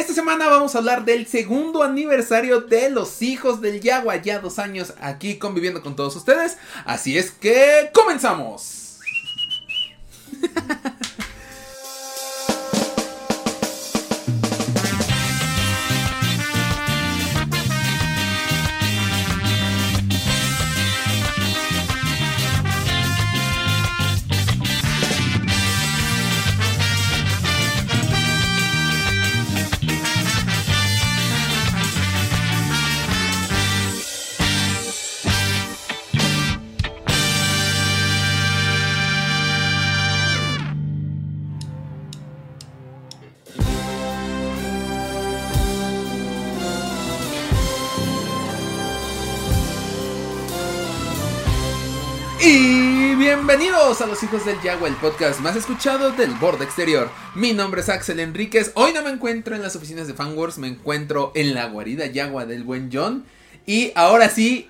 Esta semana vamos a hablar del segundo aniversario de los hijos del Yagua. Ya dos años aquí conviviendo con todos ustedes. Así es que comenzamos. bienvenidos a los hijos del Yagua, el podcast más escuchado del borde exterior. Mi nombre es Axel Enríquez. Hoy no me encuentro en las oficinas de Fanwars, me encuentro en la guarida Yagua del buen John. Y ahora sí,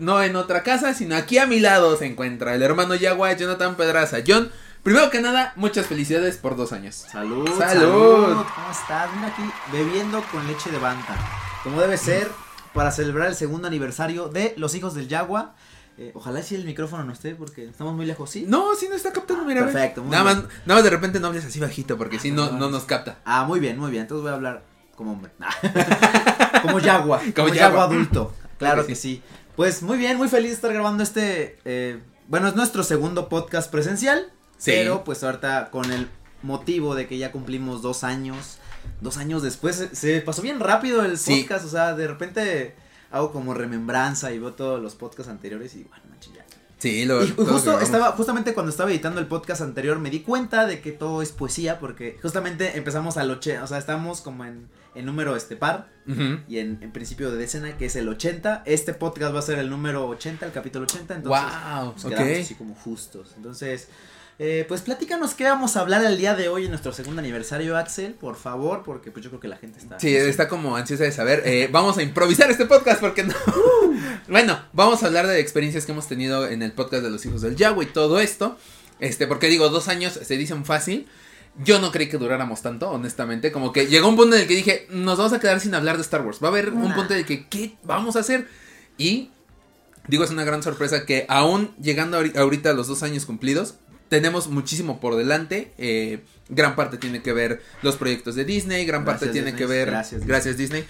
no en otra casa, sino aquí a mi lado se encuentra el hermano Yagua, Jonathan Pedraza. John, primero que nada, muchas felicidades por dos años. Salud, Salud. salud. ¿Cómo estás? Mira aquí, bebiendo con leche de banta. Como debe ser, para celebrar el segundo aniversario de Los Hijos del Yagua. Eh, ojalá si el micrófono no esté, porque estamos muy lejos, ¿sí? No, sí no está captando, mira. Perfecto, muy Nada más, nada más de repente no hables así bajito, porque si no, no nos capta. Ah, muy bien, muy bien. Entonces voy a hablar como hombre. como Yagua. Como Como, Yagua. Yagua adulto. Claro que que sí. Pues muy bien, muy feliz de estar grabando este. eh, bueno, es nuestro segundo podcast presencial. Sí. Pero pues ahorita con el motivo de que ya cumplimos dos años. Dos años después se, se pasó bien rápido el Sí. podcast. O sea, de repente hago como remembranza y veo todos los podcasts anteriores y bueno, manches, ya. Sí, lo Y justo estaba, justamente cuando estaba editando el podcast anterior me di cuenta de que todo es poesía porque justamente empezamos al 80, o sea, estamos como en, en número este par Ujú. y en, en principio de decena que es el 80. Este podcast va a ser el número 80, el capítulo 80, entonces Wow, pues, ok. quedamos así como justos. Entonces, eh, pues platícanos qué vamos a hablar el día de hoy en nuestro segundo aniversario, Axel, por favor, porque pues yo creo que la gente está... Sí, está como ansiosa de saber. Eh, vamos a improvisar este podcast porque no. bueno, vamos a hablar de experiencias que hemos tenido en el podcast de los hijos del Yahweh y todo esto. Este, porque digo, dos años se dicen fácil. Yo no creí que duráramos tanto, honestamente. Como que llegó un punto en el que dije, nos vamos a quedar sin hablar de Star Wars. Va a haber un punto en el que, ¿qué vamos a hacer? Y digo, es una gran sorpresa que aún llegando ahori- ahorita a los dos años cumplidos, tenemos muchísimo por delante. eh, gran parte tiene que ver los proyectos de Disney, gran parte tiene Disney. que ver... Gracias, Disney. gracias Disney.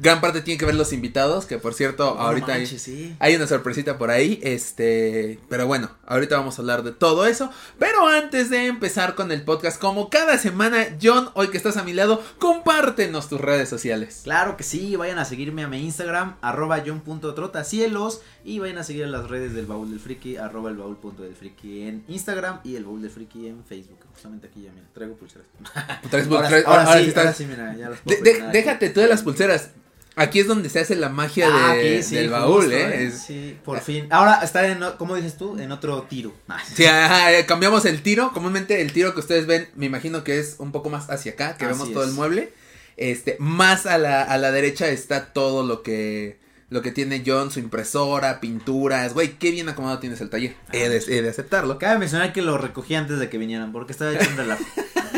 gran parte tiene que ver los invitados, que por cierto, No ahorita hay, manches, sí. hay una sorpresita por ahí. Este, pero bueno, ahorita vamos a hablar de todo eso. Pero antes de empezar con el podcast, como cada semana, John, hoy que estás a mi lado, compártenos tus redes sociales. Claro que sí, vayan a seguirme a mi Instagram, arroba john.trotacielos y vayan a seguir las redes del baúl del friki, arroba el baúl punto del friki en Instagram y el baúl del friki en Facebook. Justamente aquí ya, mira, traigo pulseras. Traes- Ahora, traes- ahora ahora sí, sí estás- ahora sí, mira, ya De- puedo de- aquí. déjate tú de las pulseras. Aquí es donde se hace la magia de- Ah, aquí sí, del justo, baúl, ¿eh? Es- Sí, por fin. Ahora está en, ¿cómo dices tú? En otro tiro. Ah, Sí, ajá, eh, cambiamos el tiro. Comúnmente el tiro que ustedes ven, me imagino que es un poco más hacia acá, que Así vemos todo es. el mueble. Este, más a la, a la derecha está todo lo que lo que tiene John, su impresora, pinturas. Güey, qué bien acomodado tienes el taller. He de, he de aceptarlo. Cabe mencionar que lo recogí antes de que vinieran porque estaba hecho un relajo.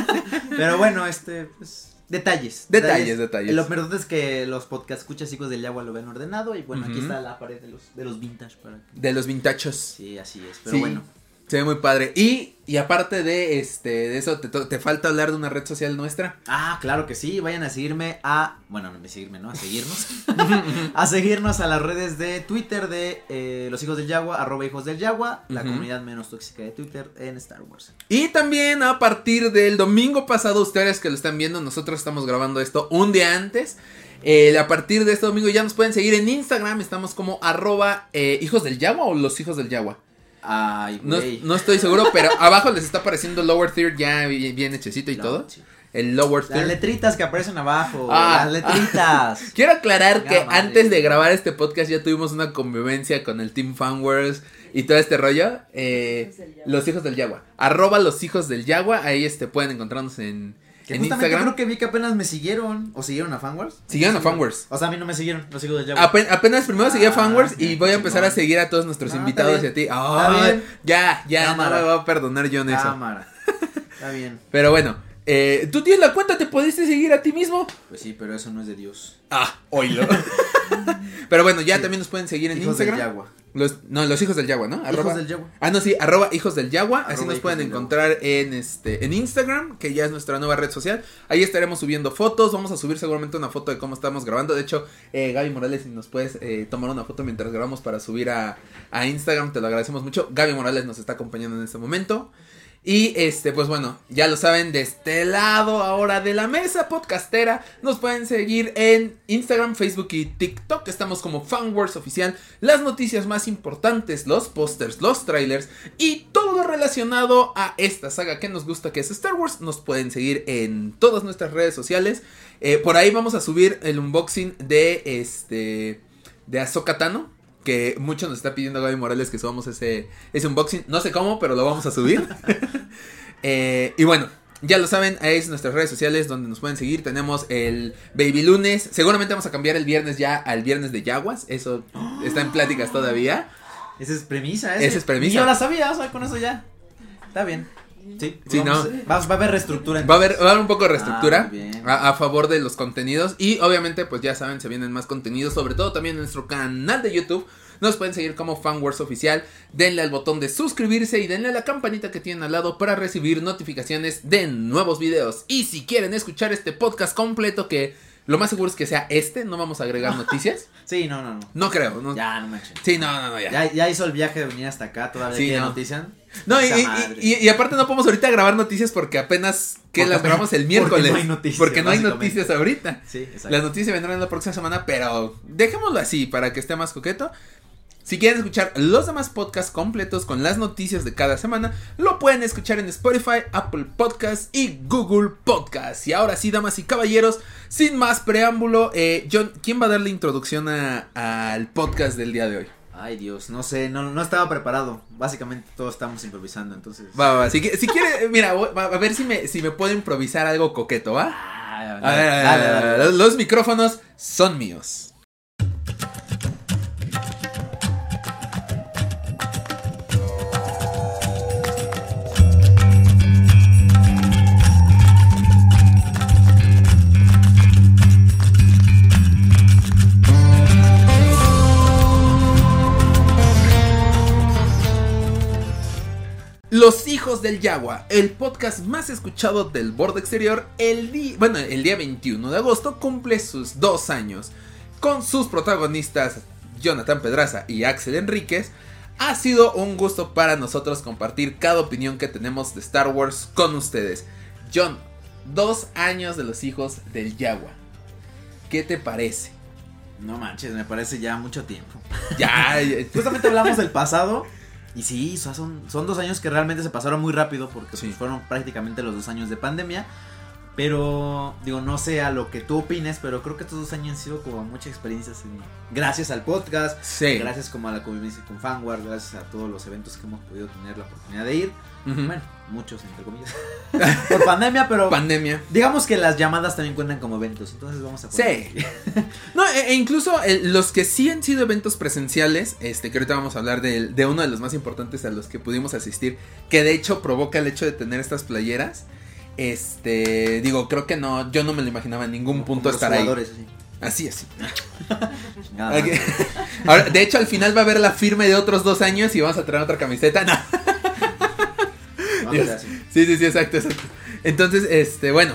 Pero bueno, este, pues, detalles. Detalles, detalles. Lo verdad es que los podcast escuchas chicos del agua lo ven ordenado y bueno, aquí está la pared de los, de los vintage para que... De los vintachos. Sí, así es, pero Sí, bueno. Se ve muy padre. Y, y aparte de este de eso, te, te falta hablar de una red social nuestra. Ah, claro que sí, vayan a seguirme a, bueno, no a seguirme, ¿no? A seguirnos. a seguirnos a las redes de Twitter de eh, los hijos del Yagua, arroba hijos del Yagua, la comunidad menos tóxica de Twitter en Star Wars. Y también a partir del domingo pasado, ustedes que lo están viendo, nosotros estamos grabando esto un día antes. Eh, a partir de este domingo ya nos pueden seguir en Instagram, estamos como arroba eh, hijos del Yagua o los hijos del Yagua. Ay, No, no estoy seguro, pero abajo les está apareciendo Lower Third ya bien, bien hechecito y No, todo. sí. El Lower Las Third. letritas que aparecen abajo, Ah, las letritas. Quiero aclarar Venga, que madre. antes de grabar este podcast ya tuvimos una convivencia con el Team Fanwares y todo este rollo. Eh, los hijos del Yagua. Arroba los hijos del Yagua. Ahí este, pueden encontrarnos en, Que en justamente Instagram. creo que vi que apenas me siguieron. ¿O siguieron a Fanwars? Siguieron a Fanwars. O sea, a mí no me siguieron, los sigo de Java. Apen- apenas primero seguí a Ah, Fanwars y voy a empezar a seguir a todos nuestros No, está invitados y a ti. Bien. ya, ya, Cámara. no me va a perdonar yo en eso. Cámara. Está bien. Pero bueno, Eh, Tú tienes la cuenta, te pudiste seguir a ti mismo. Pues sí, pero eso no es de Dios. Ah, oílo. Pero bueno, ya Sí. también nos pueden seguir en Hijos del Instagram. Yagua. Los, no, los hijos del Yagua, ¿no? Hijos del Yagua. Ah, no, sí, arroba hijos del Yagua. Así Arroba nos pueden encontrar en este en Instagram, que ya es nuestra nueva red social. Ahí estaremos subiendo fotos. Vamos a subir seguramente una foto de cómo estamos grabando. De hecho, eh, Gaby Morales, si nos puedes eh, tomar una foto mientras grabamos para subir a, a Instagram, te lo agradecemos mucho. Gaby Morales nos está acompañando en este momento. Y este, pues bueno, ya lo saben, de este lado ahora de la mesa podcastera, nos pueden seguir en Instagram, Facebook y TikTok. Estamos como Fanworks Oficial. Las noticias más importantes, los pósters, los trailers y todo lo relacionado a esta saga que nos gusta, que es Star Wars, nos pueden seguir en todas nuestras redes sociales. Eh, por ahí vamos a subir el unboxing de este de Ahsoka Tano, que mucho nos está pidiendo Gaby Morales que subamos ese, ese unboxing. No sé cómo, pero lo vamos a subir. Eh, y bueno, ya lo saben, ahí es nuestras redes sociales donde nos pueden seguir. Tenemos el Baby Lunes. Seguramente vamos a cambiar el viernes ya al viernes de Yaguas. Eso está en pláticas todavía. Esa es premisa, Esa es premisa. Y yo la sabía, o sea, con eso ya. Está bien. Sí, Sí, no. Va, va a haber reestructura. Va a haber, va a haber un poco de reestructura Ah, a, a favor de los contenidos. Y obviamente, pues ya saben, se vienen más contenidos. Sobre todo también en nuestro canal de YouTube. Nos pueden seguir como Fanworks Oficial. Denle al botón de suscribirse y denle a la campanita que tienen al lado para recibir notificaciones de nuevos videos. Y si quieren escuchar este podcast completo, que lo más seguro es que sea este, no vamos a agregar noticias. Sí, no, no, no. No creo. No. Ya, no manches. Sí, no, no, no, ya. Ya, ya hizo el viaje de venir hasta acá, todavía Sí, no. noticia. No, y, y- madre. y- y aparte no podemos ahorita grabar noticias porque apenas que Porque las grabamos el porque miércoles. no hay noticias, Porque no hay noticias ahorita. Sí, exacto. Las noticias vendrán la próxima semana, pero dejémoslo así para que esté más coqueto. Si quieren escuchar los demás podcasts completos con las noticias de cada semana, lo pueden escuchar en Spotify, Apple Podcasts y Google Podcasts. Y ahora sí, damas y caballeros, sin más preámbulo, eh, John, ¿quién va a dar la introducción a- al podcast del día de hoy? Ay, Dios, no sé, no, no estaba preparado. Básicamente todos estamos improvisando, entonces. Va, va, va. Si, si quiere, mira, voy- va, a ver si me, si me puedo improvisar algo coqueto, ¿va? Ah, A ver, a ver, dale, a ver, dale, dale. Los, los micrófonos son míos. Del Yagua, el podcast más escuchado del borde exterior, el día, bueno, el día 21 de agosto cumple sus dos años. Con sus protagonistas Jonathan Pedraza y Axel Enríquez, ha sido un gusto para nosotros compartir cada opinión que tenemos de Star Wars con ustedes. John, dos años de los Hijos del Yagua. ¿Qué te parece? No manches, me parece ya mucho tiempo. Ya, ya- Justamente hablamos del pasado. Y sí, son, son dos años que realmente se pasaron muy rápido porque Sí. pues, fueron prácticamente los dos años de pandemia. Pero, digo, no sé a lo que tú opines, pero creo que estos dos años han sido como muchas experiencias. en- gracias al podcast, sí. gracias como a la convivencia con Fanward, gracias a todos los eventos que hemos podido tener la oportunidad de ir. Bueno, muchos entre comillas. Por pandemia, pero Pandemia. digamos que las llamadas también cuentan como eventos. Entonces vamos a Sí. No, e, e incluso eh, los que sí han sido eventos presenciales, este, que ahorita vamos a hablar de, de uno de los más importantes a los que pudimos asistir, que de hecho provoca el hecho de tener estas playeras. Este, digo, creo que no, yo no me lo imaginaba en ningún punto Como estar ahí. jugadores, así. Así, así. Nada. Ahora, de hecho, al final va a haber la firma de otros dos años y vamos a traer otra camiseta. No. Dios. Sí, sí, sí, exacto, exacto. Entonces, este, bueno,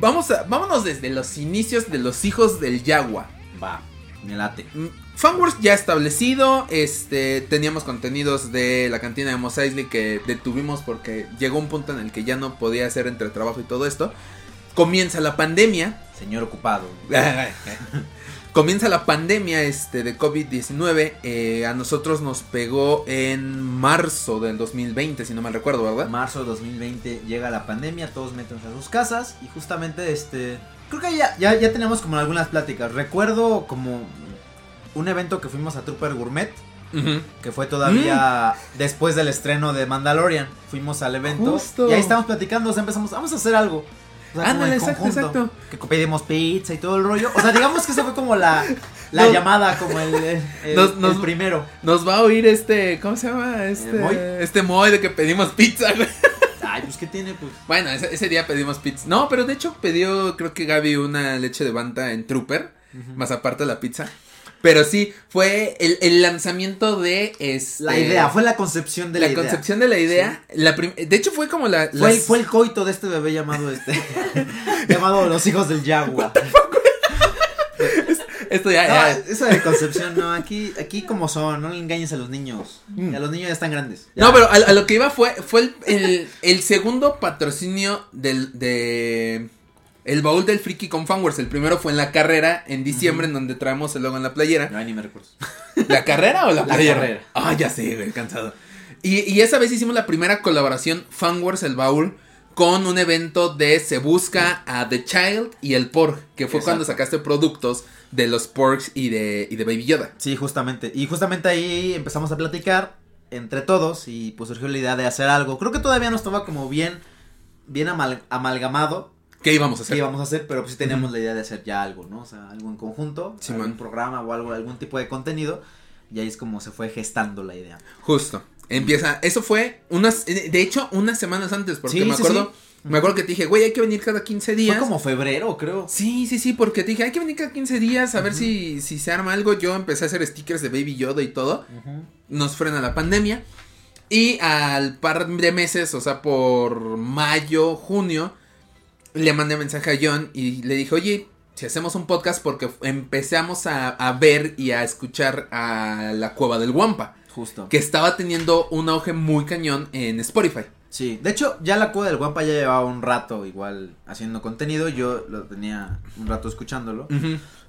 vamos a, vámonos desde los inicios de los hijos del Yagua. Va, me late. Mm, Fanworks ya establecido, este, teníamos contenidos de la cantina de Mos Eisley que detuvimos porque llegó un punto en el que ya no podía hacer entre trabajo y todo esto. Comienza la pandemia, Señor ocupado. comienza la pandemia este, de COVID-19, eh, a nosotros nos pegó en marzo del 2020, si no mal recuerdo, ¿verdad? Marzo de 2020 llega la pandemia, todos métanse a sus casas y justamente este... Creo que ya, ya, ya tenemos como algunas pláticas. Recuerdo como un evento que fuimos a Trooper Gourmet, que fue todavía después del estreno de Mandalorian. Fuimos al evento Justo. y ahí estábamos platicando, o sea, empezamos, vamos a hacer algo. O sea, Ándale, exacto, conjunto, exacto. Que pedimos pizza y todo el rollo. O sea, digamos que esa fue como la, la Nos- llamada, como el, el, el- Nos- nos- el primero. Nos va a oír este, ¿cómo se llama? Este, ¿Moy? este Moy de que pedimos pizza, güey. Ay, pues, ¿qué tiene? Pues. Bueno, ese, ese día pedimos pizza. No, pero de hecho pidió, creo que Gaby, una leche de banta en Trooper. Más aparte de la pizza. Pero sí, fue el, el lanzamiento de este, La idea, fue la concepción de la, la idea. concepción de la idea. La prim- de hecho, fue como la. Fue, el, fue el coito de este bebé llamado este. llamado Los hijos del Yagua. Esto ya. No, ya- eso de concepción, no, aquí, aquí como son, no le engañes a los niños. A los niños ya están grandes. Ya. Mm. No, pero a, a lo que iba fue, fue el, el, el segundo patrocinio del, de el baúl del friki con Fanworks. El primero fue en la carrera en diciembre, en donde traemos el logo en la playera. No, ni me recuerdo. ¿La carrera o la La playera? carrera. Ah, ya sé, güey, cansado. Y, y esa vez hicimos la primera colaboración Fanworks el baúl con un evento de Se Busca a The Child y el Porg, que fue Exacto. cuando sacaste productos de los Porgs y de, y de Baby Yoda. Sí, justamente. Y justamente ahí empezamos a platicar entre todos y pues surgió la idea de hacer algo. Creo que todavía no estaba como bien, bien amal- amalgamado ¿Qué íbamos a qué hacer? íbamos a hacer, pero pues sí teníamos la idea de hacer ya algo, ¿no? O sea, algo en conjunto, Simón. algún programa o algo, algún tipo de contenido. Y ahí es como se fue gestando la idea. Justo. Empieza, eso fue unas, de hecho, unas semanas antes, porque Sí, me sí, acuerdo, sí. me acuerdo que te dije, güey, hay que venir cada 15 días. Fue como febrero, creo. Sí, sí, sí, porque te dije, hay que venir cada 15 días a ver si, si se arma algo. Yo empecé a hacer stickers de Baby Yoda y todo. Nos frena la pandemia. Y al par de meses, o sea, por mayo, junio, le mandé mensaje a John y le dije, oye, si hacemos un podcast, porque empezamos a, a ver y a escuchar a la cueva del Wampa, Justo. que estaba teniendo un auge muy cañón en Spotify. Sí, de hecho, ya la cueva del Guampa ya llevaba un rato igual haciendo contenido. Yo lo tenía un rato escuchándolo.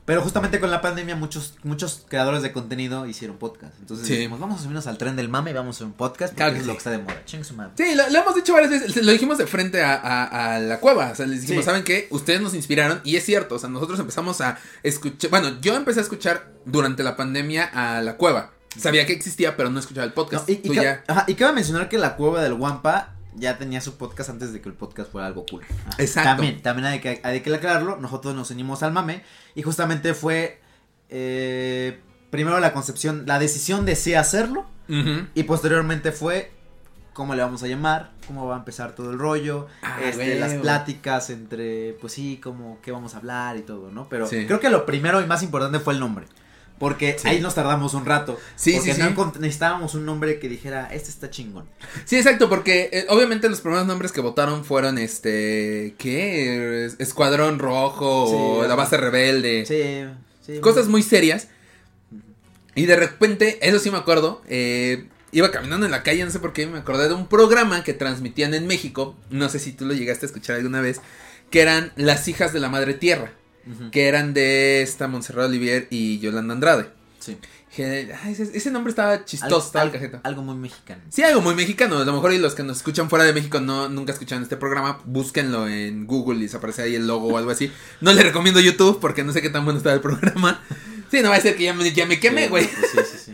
Pero justamente con la pandemia muchos muchos creadores de contenido hicieron podcast. Entonces Sí. dijimos, vamos a subirnos al tren del mame y vamos a hacer un podcast porque Claro que es lo que está de moda. Ching su madre. Sí, lo, lo hemos dicho varias veces, lo dijimos de frente a, a- a la cueva, o sea, les dijimos, Sí. ¿saben qué? Ustedes nos inspiraron y es cierto, o sea, nosotros empezamos a escuchar, bueno, yo empecé a escuchar durante la pandemia a la cueva, sabía que existía, pero no escuchaba el No, podcast. y, y Tú ya- ajá, y cabe mencionar que la cueva del Guampa ya tenía su podcast antes de que el podcast fuera algo cool. Exacto. También, también hay que, hay que aclararlo. Nosotros nos unimos al mame y justamente fue eh, primero la concepción, la decisión de sí hacerlo y posteriormente fue cómo le vamos a llamar, cómo va a empezar todo el rollo, Ah, este, las pláticas entre, pues sí, como qué vamos a hablar y todo, ¿no? Pero Sí. creo que lo primero y más importante fue el nombre. Porque Sí. ahí nos tardamos un rato. Sí, porque sí, no necesitábamos un nombre que dijera, este está chingón. Sí, exacto, porque eh, obviamente los primeros nombres que votaron fueron este, ¿qué? Es- Escuadrón Rojo o La. Base Rebelde. Sí, sí. cosas muy serias. Y de repente, eso sí me acuerdo, eh, iba caminando en la calle, no sé por qué, me acordé de un programa que transmitían en México, no sé si tú lo llegaste a escuchar alguna vez, que eran Las hijas de la Madre Tierra, Que eran de esta Montserrat Olivier y Yolanda Andrade. Sí. Ay, ese, ese nombre estaba Algo, chistoso, estaba el algo- cajeta. algo muy mexicano. Sí, algo muy mexicano. A lo mejor y los que nos escuchan fuera de México no nunca escuchan este programa, búsquenlo en Google y les aparece ahí el logo o algo así. No les recomiendo YouTube porque no sé qué tan bueno está el programa. Sí, no va a ser que ya me, ya me queme, Sí, güey. pues sí, sí, sí.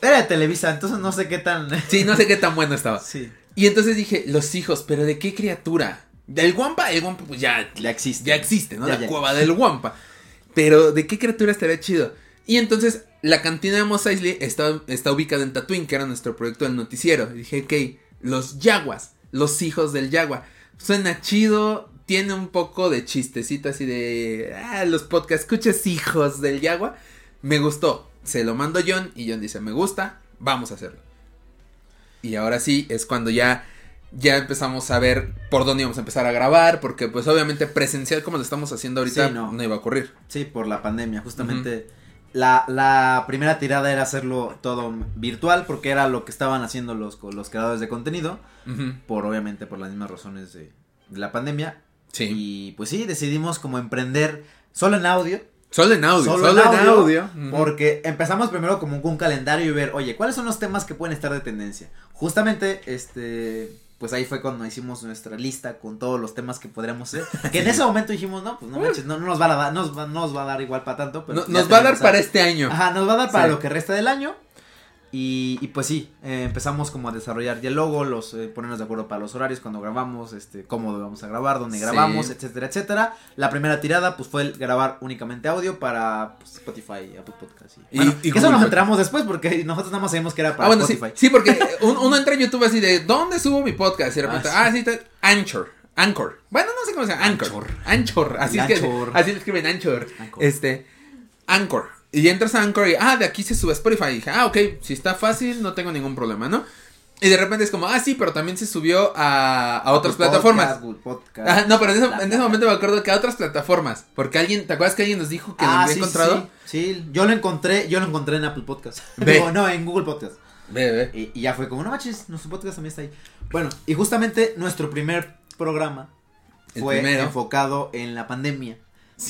Era de Televisa, entonces no sé qué tan. Sí, no sé qué tan bueno estaba. sí. Y entonces dije, los hijos, pero ¿de qué criatura? Del Wampa, el Wampa pues ya, Ya existe. ya existe, ¿no? Ya, la ya. cueva del Wampa. Pero ¿de qué criatura estaría chido? Y entonces la cantina de Mos Eisley está, está ubicada en Tatooine, que era nuestro proyecto del noticiero. Y dije, ok, los Yaguas, los hijos del Yagua. Suena chido, tiene un poco de chistecito así de, ah, los podcast, escuchas hijos del Yagua. Me gustó, se lo mando John y John dice, me gusta, vamos a hacerlo. Y ahora sí, es cuando ya ya empezamos a ver por dónde íbamos a empezar a grabar, porque pues obviamente presencial como lo estamos haciendo ahorita Sí, no. no. iba a ocurrir. Sí, por la pandemia, justamente. la, la primera tirada era hacerlo todo virtual, porque era lo que estaban haciendo los, los creadores de contenido, por obviamente por las mismas razones de, de la pandemia. Sí. Y pues sí, decidimos como emprender solo en audio. Solo en audio, Solo, solo, en en audio. Porque empezamos primero como con un calendario y ver, oye, ¿cuáles son los temas que pueden estar de tendencia? Justamente, este, pues ahí fue cuando hicimos nuestra lista con todos los temas que podríamos hacer. Que en ese momento dijimos, no, pues no manches, no, no nos va a dar, nos va, no nos va a dar igual para tanto. Pero No- nos va a dar para este año. Ajá, nos va a dar para Sí. lo que resta del año. Y, y pues sí, eh, empezamos como a desarrollar ya el logo, los, eh, ponernos de acuerdo para los horarios, cuando grabamos, este, cómo vamos a grabar, dónde Sí. grabamos, etcétera, etcétera. La primera tirada pues fue el grabar únicamente audio para pues, Spotify, Apple Podcast. Y, Y- bueno, y eso nos enteramos después porque nosotros nada más sabíamos que era Ah, para bueno, sí, Spotify. sí, porque un- uno entra en YouTube así de, ¿dónde subo mi podcast? Y de repente, Ah, ah, sí, te- Anchor, Anchor. Bueno, no sé cómo se llama, Anchor. Anchor. Anchor, así, es que, Anchor. así lo escriben, Anchor. Anchor. Este, Anchor. Y entras a Anchor y, ah, de aquí se sube a Spotify. Y dije, ah, ok, si está fácil, no tengo ningún problema, ¿no? Y de repente es como, ah, sí, pero también se subió a, a otras plataformas. Google Podcast. No, pero en ese, en momento me acuerdo que a otras plataformas. Porque alguien, ¿te acuerdas que alguien nos dijo que lo Ah, había sí, encontrado? Sí, sí, yo lo encontré, yo lo encontré en Apple Podcast. Digo, no, en Google Podcast. Ve, ve. Y, y ya fue como, no manches, nuestro podcast también está ahí. Bueno, y justamente nuestro primer programa El fue primero. enfocado en la pandemia.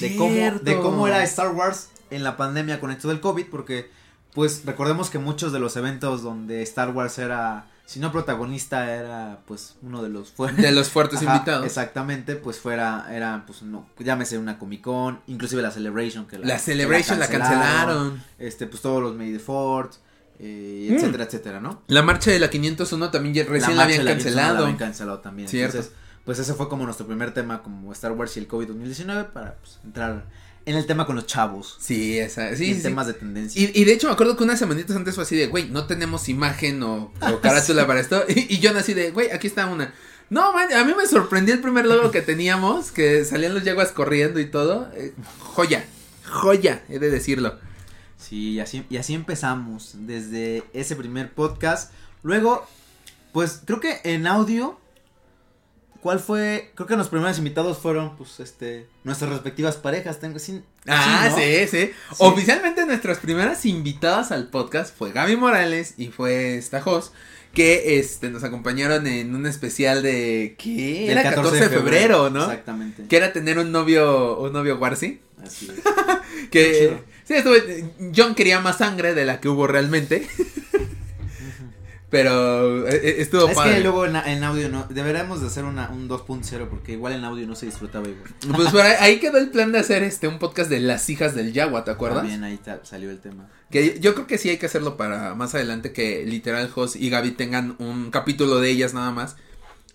De cómo, de cómo era Star Wars en la pandemia con esto del COVID, porque pues recordemos que muchos de los eventos donde Star Wars era, si no protagonista, era pues uno de los fuertes. De los fuertes Ajá, invitados. Exactamente, pues fuera, era, pues no, llámese una Comic Con, inclusive la Celebration que La Celebration la cancelaron. Este, pues todos los May the Fourth, eh, Mm. etcétera, etcétera, ¿no? La marcha de la 501 también ya recién la, habían la cancelado. La habían cancelado también. Cierto. Entonces, pues ese fue como nuestro primer tema como Star Wars y el COVID 2019 para pues, entrar en el tema con los chavos. Sí, esa, y sí, en sí. temas de tendencia. Y, y de hecho me acuerdo que unas semanitas antes fue así de, güey, no tenemos imagen o, o carátula para esto. Y, y yo nací de, güey, aquí está una. No, man, a mí me sorprendió el primer logo que teníamos, que salían los yaguas corriendo y todo. Eh, joya, joya, he de decirlo. Sí, y así, y así empezamos desde ese primer podcast. Luego, pues creo que en audio, ¿cuál fue? Creo que los primeros invitados fueron, pues, este, nuestras respectivas parejas. Tengo, sí, Ah, ¿no? sí, sí, Oficialmente nuestras primeras invitadas al podcast fue Gaby Morales y fue Stajos, que este nos acompañaron en un especial de ¿qué? Del Era 14 de febrero, ¿no? Exactamente. Que era tener un novio, un novio Warsi. Así es. Que sí, estuve, John quería más sangre de la que hubo realmente. Pero eh, eh, estuvo Es padre. que luego en, en audio no, deberíamos de hacer una, un 2.0 porque igual en audio no se disfrutaba igual. Pues por ahí, ahí quedó el plan de hacer este un podcast de las hijas del Yagua, ¿te acuerdas? También ahí salió el tema. Que yo creo que sí hay que hacerlo para más adelante que literal Jos y Gaby tengan un capítulo de ellas nada más.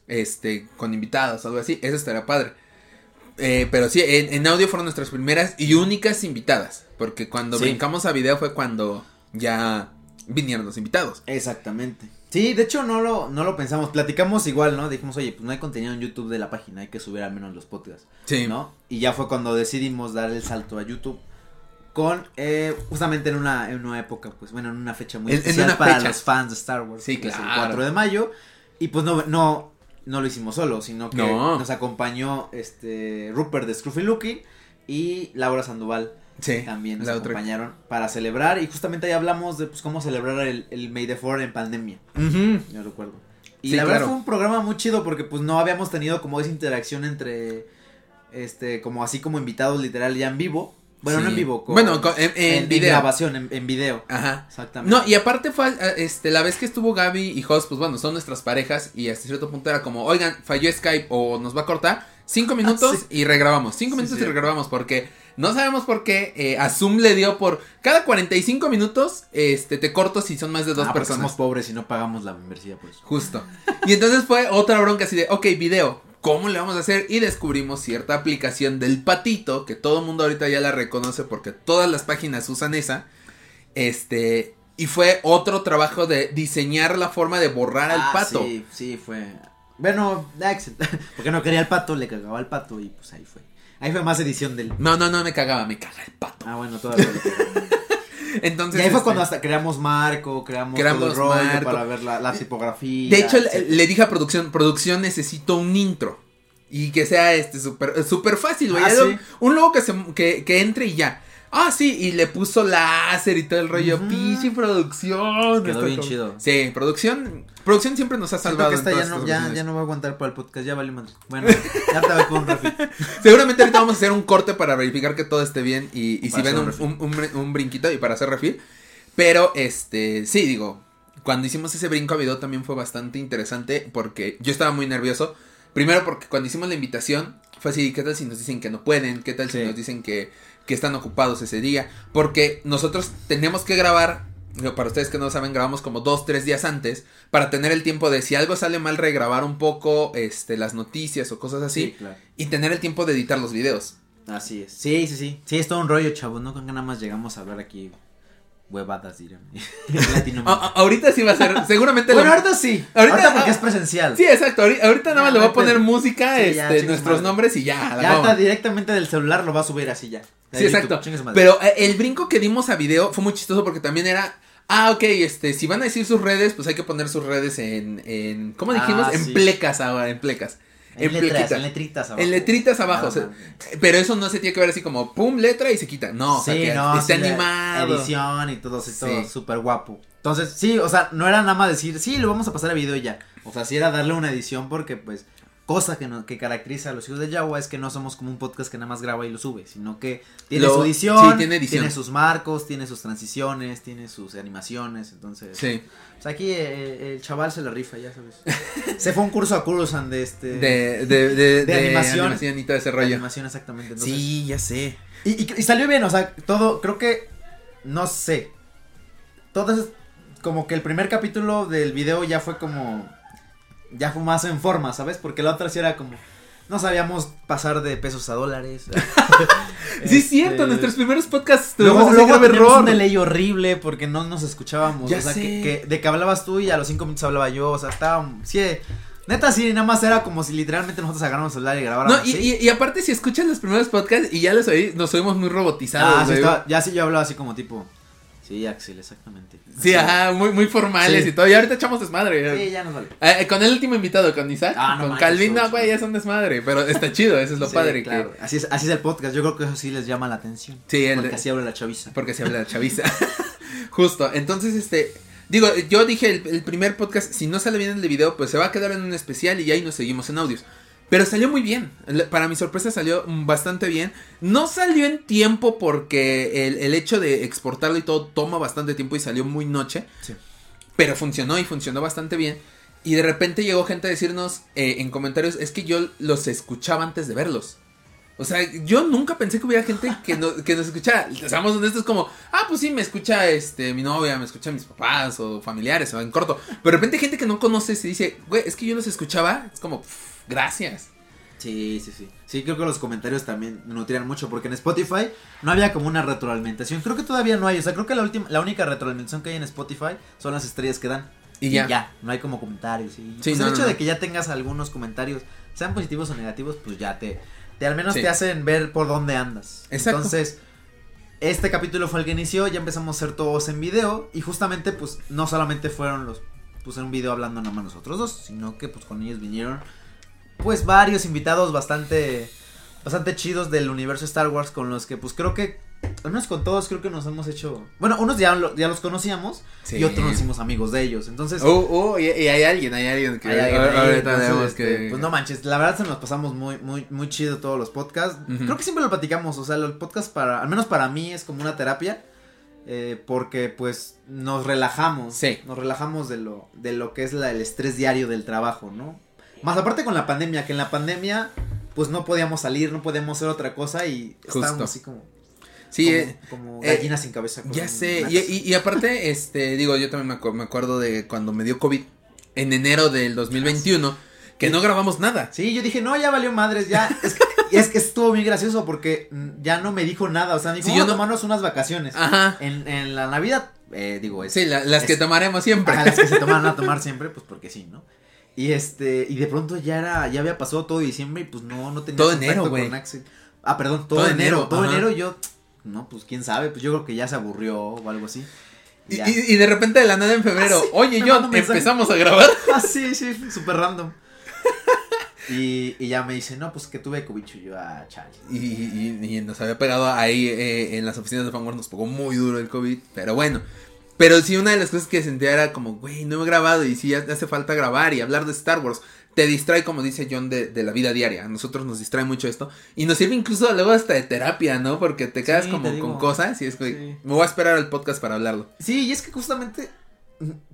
Este, con invitados algo así. Eso estaría padre. Eh, pero sí, en, en audio fueron nuestras primeras y únicas invitadas. Porque cuando Sí. brincamos a video fue cuando ya vinieron los invitados. Exactamente. Sí, de hecho no lo, no lo pensamos. Platicamos igual, ¿no? Dijimos, oye, pues no hay contenido en YouTube de la página, hay que subir al menos los podcasts, Sí. ¿no? Y ya fue cuando decidimos dar el salto a YouTube. Con, eh, justamente en una, en una época, pues bueno, en una fecha muy En- en especial una para fecha. los fans de Star Wars. Sí, que es claro. el 4 de mayo. Y pues no, no, no lo hicimos solo, sino que No. nos acompañó este Rupert de Scruffy Looking y Laura Sandoval Sí. también nos otra. acompañaron para celebrar. Y justamente ahí hablamos de pues cómo celebrar el, el May the Fourth en pandemia. Ujú. Yo recuerdo. Y Sí, la verdad claro. fue un programa muy chido porque pues no habíamos tenido como esa interacción entre este como así como invitados literal ya en vivo. Bueno, no en vivo, con- Bueno, con- en, en video. grabación, en, en video. Ajá. Exactamente. No, y aparte fue, eh, este, la vez que estuvo Gaby y Jos, pues bueno, son nuestras parejas y hasta cierto punto era como, oigan, falló Skype o nos va a cortar, cinco minutos Ah, sí. y regrabamos, cinco minutos y regrabamos porque no sabemos por qué eh, a Zoom le dio por cada 45 minutos, este, te corto si son más de dos Ah, personas. somos pobres y no pagamos la membresía pues. Justo. Y entonces fue otra bronca así de, ok, video, ¿cómo le vamos a hacer? Y descubrimos cierta aplicación del patito, que todo el mundo ahorita ya la reconoce porque todas las páginas usan esa. Este, y fue otro trabajo de diseñar la forma de borrar al Ah, pato. Sí, sí, fue. Bueno, porque no quería al pato, le cagaba al pato y pues ahí fue. Ahí fue más edición del. No, no, no me cagaba, me caga el pato. Ah, bueno, todavía. Entonces, Y ahí fue este, cuando hasta creamos marco, creamos, Creamos todo el rollo marco. para ver la, la tipografía. De hecho, le, dije a producción, producción necesito un intro. Y que sea este súper súper fácil, güey. Ah. Un logo que, se, que, que entre y ya. Ah, sí, y le puso láser y todo el rollo. Pinche producción. Quedó bien como- chido. Sí, producción. Producción siempre nos ha Siento salvado. que en esta ya no, estas ya, ocasiones. ya no va a aguantar para el podcast, ya vale madre. Bueno, ya te con un refil. Seguramente ahorita vamos a hacer un corte para verificar que todo esté bien. Y, y si ven un, un un, un brin- un brinquito y para hacer refil. Pero, este, sí, digo. Cuando hicimos ese brinco a video también fue bastante interesante. Porque yo estaba muy nervioso. Primero porque cuando hicimos la invitación. Fue así, ¿qué tal si nos dicen que no pueden? ¿Qué tal si Sí. nos dicen que, que están ocupados ese día? Porque nosotros tenemos que grabar para ustedes que no saben, grabamos como dos, tres días antes para tener el tiempo de si algo sale mal, regrabar un poco este, las noticias o cosas así Sí, claro. y tener el tiempo de editar los videos. Así es. Sí, sí, sí. Sí, es todo un rollo, chavos. No con que nada más llegamos a hablar aquí huevadas, dirán. Ahorita sí va a ser, seguramente bueno, lo- ahorita sí. Ahorita- Ahorita, porque es presencial. Sí, exacto. ahori- Ahorita nada más le voy a poner música, Sí, este, nuestros madre. nombres y ya. Ya está directamente del celular, lo va a subir así ya. Sí, exacto. Pero eh, el brinco que dimos a video fue muy chistoso porque también era. Ah, ok, este, si van a decir sus redes, pues hay que poner sus redes en, en ¿cómo dijimos? Ah, en sí. plecas ahora, en plecas. En, letras, en letritas abajo. En letritas abajo, Ah, o sea. Pero eso no se tiene que ver así como, pum, letra y se quita. No, o sea, sí, no, sí, animado. Edición y todo, sí, todo Sí. súper guapo. Entonces, sí, o sea, no era nada más decir, sí, lo vamos a pasar a video y ya. O sea, sí era darle una edición porque, pues, cosa que, no, que caracteriza a los hijos de Yagua es que no somos como un podcast que nada más graba y lo sube, sino que tiene Lo- su edición, sí, tiene edición. sus marcos, tiene sus transiciones, tiene sus animaciones, entonces... Sí, O sea, aquí eh, el chaval se la rifa, ya sabes. se fue un curso a Kurosan de este... de, de, de, de animación. y todo ese de animación, exactamente. Entonces, Sí, ya sé. y, y- y salió bien, o sea, todo, creo que, no sé, todo es como que el primer capítulo del video ya fue como, ya fue más en forma, ¿sabes? Porque la otra sí era como, no sabíamos pasar de pesos a dólares. Sí, es Este, cierto, nuestros primeros podcasts Luego, tuvimos luego teníamos error. un delay horrible porque no nos escuchábamos. Ya o sea, sé. que, que- de que hablabas tú y a los cinco minutos hablaba yo. O sea, estaba. Sí, neta, sí, nada más era como si literalmente nosotros agarramos el celular y grabáramos. No, y, así. y, y aparte, si escuchas los primeros podcasts y ya los oí, nos oímos muy robotizados. Ah, sí, estaba- ya sí yo hablaba así como tipo. Sí, Axel, exactamente. Sí, Así. ajá, muy, muy formales Sí. y todo. Y ahorita echamos desmadre. Sí, ya nos vale. Eh, con el último invitado, con Isaac, Ah, no con manches, Calvin, no, güey, ya es un desmadre. Pero está chido, eso es lo Sí, padre. claro. Que, Así, es, así es el podcast. Yo creo que eso sí les llama la atención. sí, el, Porque así habla la chaviza. porque se habla de chaviza. Justo, entonces, este. Digo, yo dije el, el primer podcast, si no sale bien el de video, pues se va a quedar en un especial y ahí nos seguimos en audios. Pero salió muy bien. Para mi sorpresa salió bastante bien. No salió en tiempo porque el, el hecho de exportarlo y todo toma bastante tiempo y salió muy noche. Sí. Pero funcionó y funcionó bastante bien. Y de repente llegó gente a decirnos eh, en comentarios, es que yo los escuchaba antes de verlos. O sea, yo nunca pensé que hubiera gente que, no- que nos escuchara. Seamos honestos, como, ah, pues sí, me escucha este mi novia, me escucha mis papás o familiares o en corto. Pero de repente gente que no conoce se dice, güey, es que yo los escuchaba. Es como, "Pff, gracias. Sí, sí, sí. Sí, creo que los comentarios también nutrían mucho porque en Spotify no había como una retroalimentación. Creo que todavía no hay. O sea, creo que la última, la única retroalimentación que hay en Spotify son las estrellas que dan. Y ya. no hay como comentarios. Y Sí, pues no, el hecho no. de que ya tengas algunos comentarios, sean positivos o negativos, pues ya te, te al menos Sí. te hacen ver por dónde andas. Exacto. Entonces, este capítulo fue el que inició, ya empezamos a hacer todos en video y justamente pues no solamente fueron los pues en un video hablando nada más nosotros dos, sino que pues con ellos vinieron pues varios invitados bastante bastante chidos del universo Star Wars con los que pues creo que al menos con todos creo que nos hemos hecho bueno unos ya, lo- ya los conocíamos Sí. y otros nos hicimos amigos de ellos entonces Oh, oh, y, y hay alguien, hay alguien que hay alguien ahorita entonces, vemos este, que. pues no manches la verdad se nos pasamos muy muy muy chido todos los podcasts creo que siempre lo platicamos o sea el podcast para al menos para mí es como una terapia eh, porque pues nos relajamos Sí. nos relajamos de lo de lo que es la, el estrés diario del trabajo no más aparte con la pandemia que en la pandemia pues no podíamos salir no podíamos hacer otra cosa y Justo. estábamos así como sí, como, eh, como eh, gallinas sin cabeza Ya sé, y, y- y aparte, este, digo, yo también me, acu- me acuerdo de cuando me dio COVID en enero del 2021, que no grabamos nada. Sí, yo dije, no, ya valió madres, ya. Es que, y es que estuvo muy gracioso porque ya no me dijo nada. O sea, me dijo, Sí, yo no- tomarnos unas vacaciones. Ajá. En, en la Navidad, eh, digo, es. Sí, la- las que tomaremos siempre. Ajá, las que se toman a tomar siempre, pues porque sí, ¿no? Y este, y de pronto ya era, ya había pasado todo diciembre y pues no, no tenía Todo enero, güey. Ah, perdón, todo, Todo enero, enero, todo ajá. enero yo, no, pues quién sabe, pues yo creo que ya se aburrió o algo así. Y, y- y de repente de la nada en febrero, Ah, sí, oye, mensaje. empezamos a grabar. Ah, sí, sí, súper random. Y, y ya me dice, no, pues que tuve COVID y yo, ah, chale. Y, nos había pegado ahí eh, en las oficinas de Fanwars, nos pegó muy duro el COVID, pero bueno. Pero sí, una de las cosas que sentía era como, güey, no he grabado y sí hace falta grabar y hablar de Star Wars. Te distrae, como dice John, de, de la vida diaria. A nosotros nos distrae mucho esto. Y nos sirve incluso luego hasta de terapia, ¿no? Porque te quedas Sí, como te con cosas y es que Sí. me voy a esperar al podcast para hablarlo. Sí, y es que justamente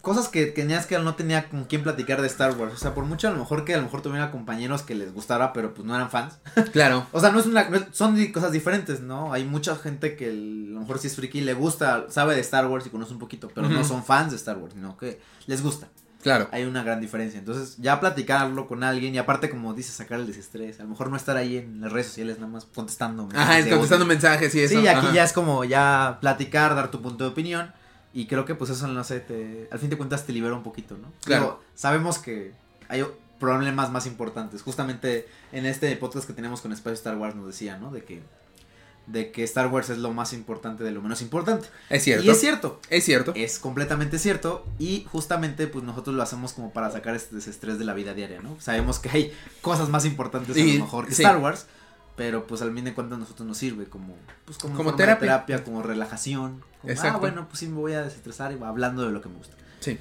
cosas que tenías que no tenía con quién platicar de Star Wars. O sea, por mucho a lo mejor que a lo mejor tuviera compañeros que les gustara, pero pues no eran fans. Claro. O sea, no es una, no es- son cosas diferentes, ¿no? Hay mucha gente que el- a lo mejor si es friki le gusta, sabe de Star Wars y conoce un poquito, pero no son fans de Star Wars, sino que les gusta. Claro. Hay una gran diferencia. Entonces, ya platicarlo con alguien y aparte, como dices, sacar el desestrés. A lo mejor no estar ahí en las redes sociales nada más contestando. Ajá, mensajes de contestando mensajes y eso. Sí, aquí ajá. ya es como ya platicar, dar tu punto de opinión. Y creo que pues eso, no sé, te, al fin de cuentas te libera un poquito, ¿no? Claro. Digo, sabemos que hay problemas más importantes. Justamente en este podcast que tenemos con Espacio Star Wars nos decía, ¿no? De que, de que Star Wars es lo más importante de lo menos importante. Es cierto. Y es cierto. Es cierto. Es completamente cierto y justamente pues nosotros lo hacemos como para sacar este desestrés de la vida diaria, ¿no? Sabemos que hay cosas más importantes a Y- lo mejor que sí. Star Wars, pero pues al fin de cuentas a nosotros nos sirve como pues como, Como forma de terapia. terapia, como relajación, como, Exacto. ah bueno, pues sí me voy a desestresar y va hablando de lo que me gusta. Sí.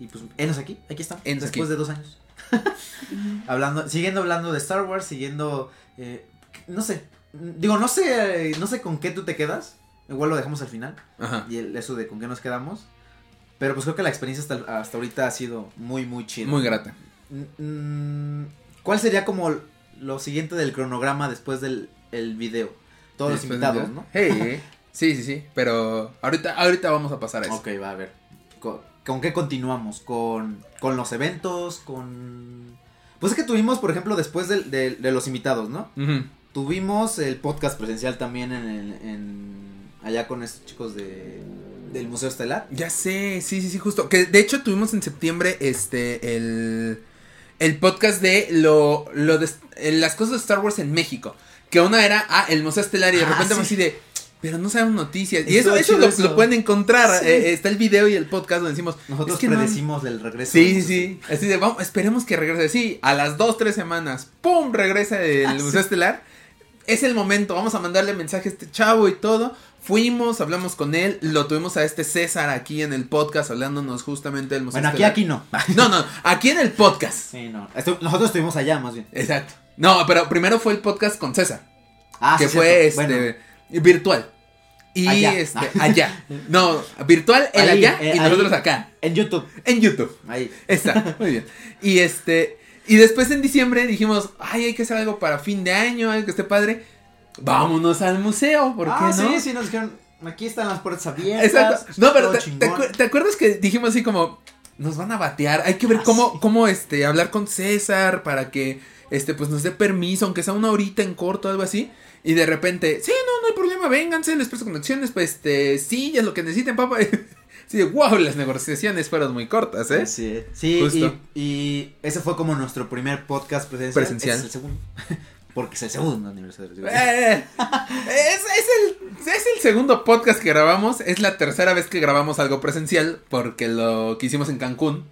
Y pues enos aquí, aquí estamos, Enos después aquí. de dos años. hablando, siguiendo hablando de Star Wars, siguiendo eh, no sé, digo, no sé, no sé con qué tú te quedas. Igual lo dejamos al final Ajá. y el- eso de con qué nos quedamos. Pero pues creo que la experiencia hasta, hasta ahorita ha sido muy, muy chida. Muy grata. ¿Cuál sería como lo siguiente del cronograma después del el video? Todos los invitados, de- ¿no? Hey, sí, sí, sí. Pero ahorita, ahorita vamos a pasar a eso. Ok, va a ver. ¿Con, con qué continuamos? ¿Con, ¿Con los eventos? ¿Con...? Pues es que tuvimos, por ejemplo, después del- de, los invitados, ¿no? Tuvimos el podcast presencial también en, el- en- allá con estos chicos de, del Museo Estelar. Ya sé, sí, sí, sí, justo. Que de hecho tuvimos en septiembre este el, el podcast de lo, lo de eh, las cosas de Star Wars en México. Que una era, ah, el Museo Estelar y de Ah, repente sí. así de, pero no sabemos noticias. Y Estuvo eso, eso lo, eso. lo pueden encontrar. Sí. eh, está el video y el podcast donde decimos, Nosotros es que no- predecimos el regreso. Sí, sí, sí. Así de, vamos, esperemos que regrese. Sí, a las dos, tres semanas, ¡pum! Regresa el Ah, Museo sí. Estelar. Es el momento, vamos a mandarle mensaje a este chavo y todo. Fuimos, hablamos con él, lo tuvimos a este César aquí en el podcast hablándonos justamente del Museo Bueno, aquí, aquí no. No, no, aquí en el podcast. Sí, no. Estu- nosotros estuvimos allá, más bien. Exacto. No, pero primero fue el podcast con César, Ah, que sí, fue cierto. este Bueno, virtual. Y Allá. este, allá. No, virtual Ahí, allá eh, y ahí. nosotros acá, en YouTube. en YouTube. Ahí. Está, muy bien. Y este, y después en diciembre dijimos, ay, hay que hacer algo para fin de año, algo que esté padre. Vámonos al museo, ¿por qué ah, no? sí, sí, nos dijeron, aquí están las puertas abiertas. Exacto. No, pero te, acuerdas que dijimos así como, nos van a batear, hay que ver Ah, cómo, sí. cómo este, hablar con César para que, este, pues nos dé permiso, aunque sea una horita en corto, algo así. Y de repente, sí, no, no hay problema, vénganse, les presto conexiones, pues, este, sí, ya es lo que necesiten, papá. sí, wow, las negociaciones fueron muy cortas, ¿eh? Sí, sí Justo. y, y ese fue como nuestro primer podcast presencial. Presencial. Ese es el segundo. Porque es el segundo aniversario. digo. Eh, es, es el, es el segundo podcast que grabamos. Es la tercera vez que grabamos algo presencial. Porque lo que hicimos en Cancún.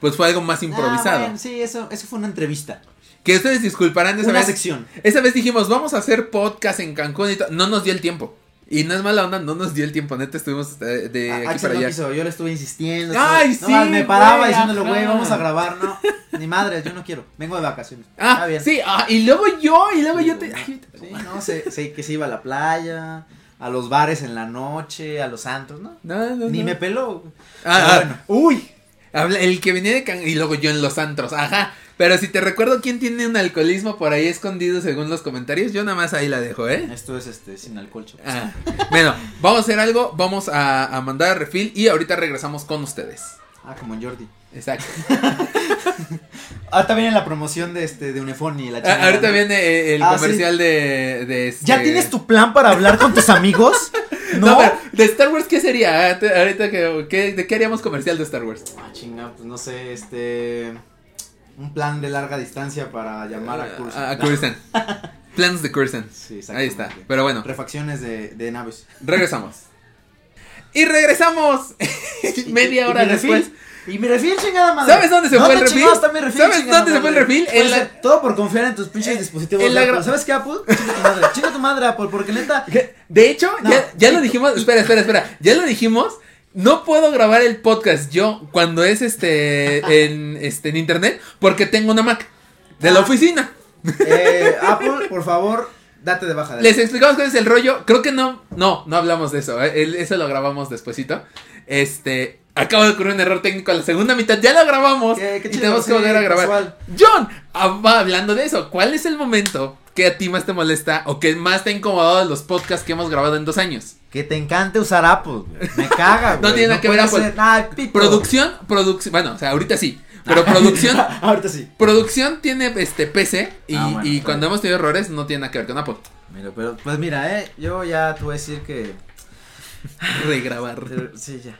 Pues fue algo más improvisado. Ah, bueno, sí, eso, eso fue una entrevista. Que ustedes disculparán esa Una vez. sección. Esa vez dijimos, vamos a hacer podcast en Cancún y. No nos dio el tiempo. Y no es mala onda, no nos dio el tiempo. Neta, estuvimos eh, de Ah, aquí Axel para no allá. quiso, yo le estuve insistiendo. Ay, estuve- sí, nomás me paraba diciéndole, güey, vamos a grabar, no. Ni madre, yo no quiero. Vengo de vacaciones. Ah, Está bien. sí, ah, y luego yo, y luego Sí, yo te. ay, Sí, no, se- que se iba a la playa, a los bares en la noche, a los antros, ¿no? no, no, Ni no. me peló. Ah, ah, bueno. uy. El que venía de Can y luego yo en los antros, ajá. Pero si te recuerdo quién tiene un alcoholismo por ahí escondido según los comentarios, yo nada más ahí la dejo, ¿eh? Esto es este sin alcohol, chavos. Ah, bueno, vamos a hacer algo, vamos a, a mandar a refil y ahorita regresamos con ustedes. Ah, como en Jordi. Exacto. Ah, también en la promoción de este de la Ah, ahorita ¿no? viene eh, el Ah, comercial de, de este- ¿Ya tienes tu plan para hablar con tus amigos? No, No. pero de Star Wars, ¿qué sería? Ah, Ahorita que, ¿qué- ¿de qué haríamos comercial de Star Wars? Ah, chinga, pues no sé, este un plan de larga distancia para llamar a Curso. A, a Coruscant. Plans de Coruscant. Sí, Ahí está. Pero bueno, Refacciones de, de naves. regresamos. Y regresamos media hora después. Y mi refil, chingada madre. ¿Sabes dónde se fue el ¿Dónde refil? mi refil, ¿Sabes dónde se fue el refil? En la- todo por confiar en tus pinches Eh, dispositivos. en la Apple. ¿Sabes qué, Apple? Chinga tu madre. Chinga tu madre, Apple, porque neta. De hecho, No. ya, ya lo dijimos. Espera, espera, espera. Ya lo dijimos. No puedo grabar el podcast yo cuando es este en este en internet porque tengo una Mac de la Ah. oficina. Eh, Apple, por favor, Date de baja. dale. Les explicamos cuál es el rollo. Creo que no, no, no hablamos de eso. ¿eh? Eso lo grabamos despuesito. Este, acaba de ocurrir un error técnico. La segunda mitad ya lo grabamos. Qué- qué y chido, tenemos que volver a grabar. casual. John, ah, va hablando de eso. ¿Cuál es el momento que a ti más te molesta o que más te ha incomodado de los podcasts que hemos grabado en dos años? Que te encante usar Apple, güey. Me caga, güey. No tiene nada que ver Apple. pito. Producción, producción. Bueno, o sea, ahorita sí. Pero producción, Ahorita sí. producción tiene este PC y, Ah, bueno, y está cuando hemos tenido errores no tiene nada que ver con Apple. Mira, pero pues mira, eh, yo ya te voy a decir que Regrabar. pero- sí, ya,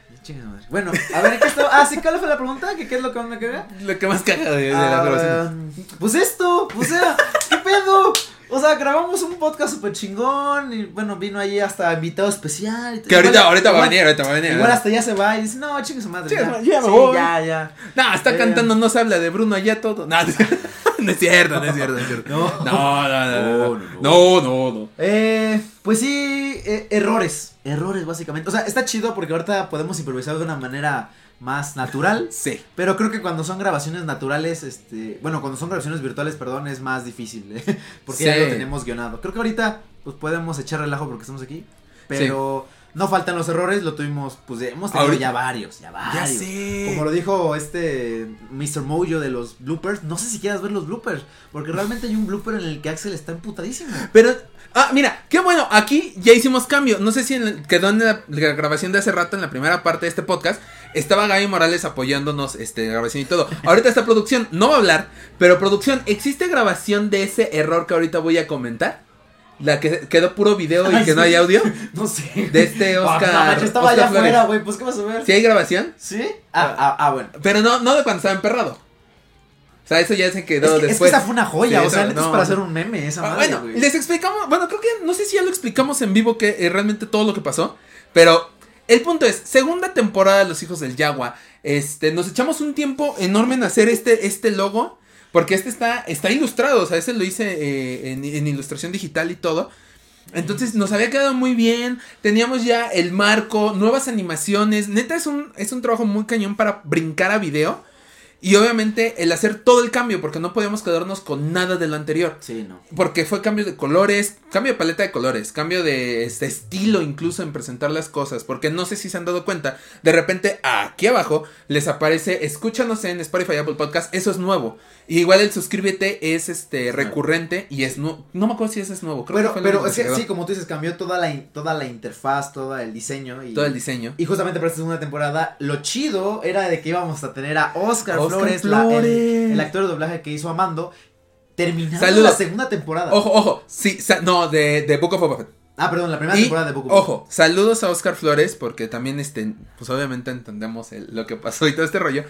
madre. Bueno, a ver, ¿en qué estaba? Ah, sí, ¿cuál fue la pregunta? ¿Qué, qué es lo que más me caga? Lo que más caga de, de la Ah, grabación. pues esto, o sea, ¿qué pedo? O sea, grabamos un podcast súper chingón y bueno, vino ahí hasta invitado especial. y- Que ahorita, igual- ahorita va a igual- venir, ahorita va a venir. Igual hasta ya se va y dice, no, chingue su madre. Chingue ya, su madre, ya me Sí, voy. ya, ya. No, está Eh. cantando, no se habla de Bruno allá todo. No, no es cierto, no es cierto, no es cierto. No. No, no, no, no. No, no, No, no, no. Eh, pues sí, eh, errores. Errores, básicamente. O sea, está chido porque ahorita podemos improvisar de una manera más natural. Sí. Pero creo que cuando son grabaciones naturales, este, bueno, cuando son grabaciones virtuales, perdón, es más difícil, ¿eh? porque ya Sí. lo tenemos guionado. Creo que ahorita, pues podemos echar relajo porque estamos aquí, pero no faltan los errores, lo tuvimos, pues hemos tenido Ahorita. ya varios, ya varios. sé. Como lo dijo este Mr. Mojo de los bloopers, no sé si quieras ver los bloopers, porque realmente hay un blooper en el que Axel está emputadísimo. Pero, ah, mira, qué bueno, aquí ya hicimos cambio. No sé si en el- quedó en la, la grabación de hace rato, en la primera parte de este podcast, estaba Gaby Morales apoyándonos, este, grabación y todo. Ahorita esta producción no va a hablar, pero producción, ¿existe grabación de ese error que ahorita voy a comentar? La que quedó puro video y Ay, que no hay audio. No sé. De este Oscar- Ah, no, manches, estaba Oscar allá Flores. afuera, güey, pues ¿qué vas a ver? ¿Sí hay grabación? ¿Sí? Ah, ah, ah, bueno. Pero no, no de cuando estaba emperrado. O sea, eso ya se Es quedó que, es que después. esa fue una joya, Sí, o sea, eso, neta es no. para hacer un meme esa Ah, madre, bueno, güey. les explicamos, bueno, creo que, no sé si ya lo explicamos en vivo que eh, realmente todo lo que pasó, pero el punto es, segunda temporada de Los Hijos del Yagua, este, nos echamos un tiempo enorme en hacer este, este logo, porque este está, está ilustrado, o sea, ese lo hice eh, en, en ilustración digital y todo. Entonces nos había quedado muy bien, teníamos ya el marco, nuevas animaciones, neta es un, es un trabajo muy cañón para brincar a video. Y obviamente el hacer todo el cambio, porque no podíamos quedarnos con nada de lo anterior. Sí, no. Porque fue cambio de colores, cambio de paleta de colores, cambio de este estilo incluso en presentar las cosas. Porque no sé si se han dado cuenta, de repente aquí abajo les aparece escúchanos en Spotify Apple Podcast, eso es nuevo. Y igual el suscríbete es este recurrente y es nuevo. No me acuerdo si ese es nuevo, creo Pero, que pero es que sí, como tú dices, cambió toda la, toda la interfaz, todo el diseño. Y, todo el diseño. Y justamente para esta segunda temporada, lo chido era de que íbamos a tener a Oscar, Oscar Flores, la- el, actor de doblaje que hizo Amando, terminando Saludos. la segunda temporada. Ojo, ojo, sí, no, de, de Book of Boba Fett. Ah, perdón, la primera Y, temporada de Boku. Ojo, saludos a Oscar Flores, porque también, este, pues obviamente entendemos el- lo que pasó y todo este rollo.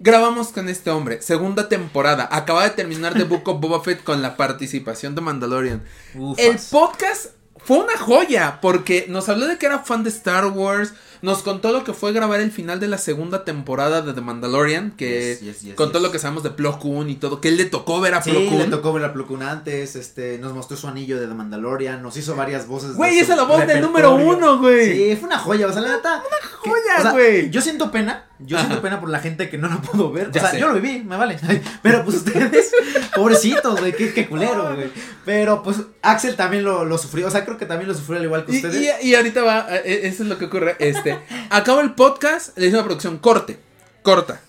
Grabamos con este hombre, segunda temporada. Acaba de terminar The Book of Boba Fett con la participación de Mandalorian. Ufas. El podcast fue una joya, porque nos habló de que era fan de Star Wars. Nos contó lo que fue grabar el final de la segunda temporada de The Mandalorian. Que Yes, yes, yes, contó lo que sabemos de Plo Koon y todo. Que él le tocó ver a Sí, Plo le tocó ver a Plo Koon antes, este, nos mostró su anillo de The Mandalorian, nos hizo varias voces. Güey, esa es la voz del número uno, güey. Sí, fue una joya, o sea, la neta. que- joya, o sea, güey. Yo siento pena, yo Ajá. siento pena por la gente que no lo pudo ver. Ya o sea, sé. yo lo viví, me vale. Pero pues ustedes, pobrecitos, güey, qué, qué culero, güey. Pero pues Axel también lo, lo sufrió, o sea, creo que también lo sufrió al igual que Y, ustedes. y- y ahorita va, eh, eso es lo que ocurre. Este, acabo el podcast, le hice una producción corte, corta.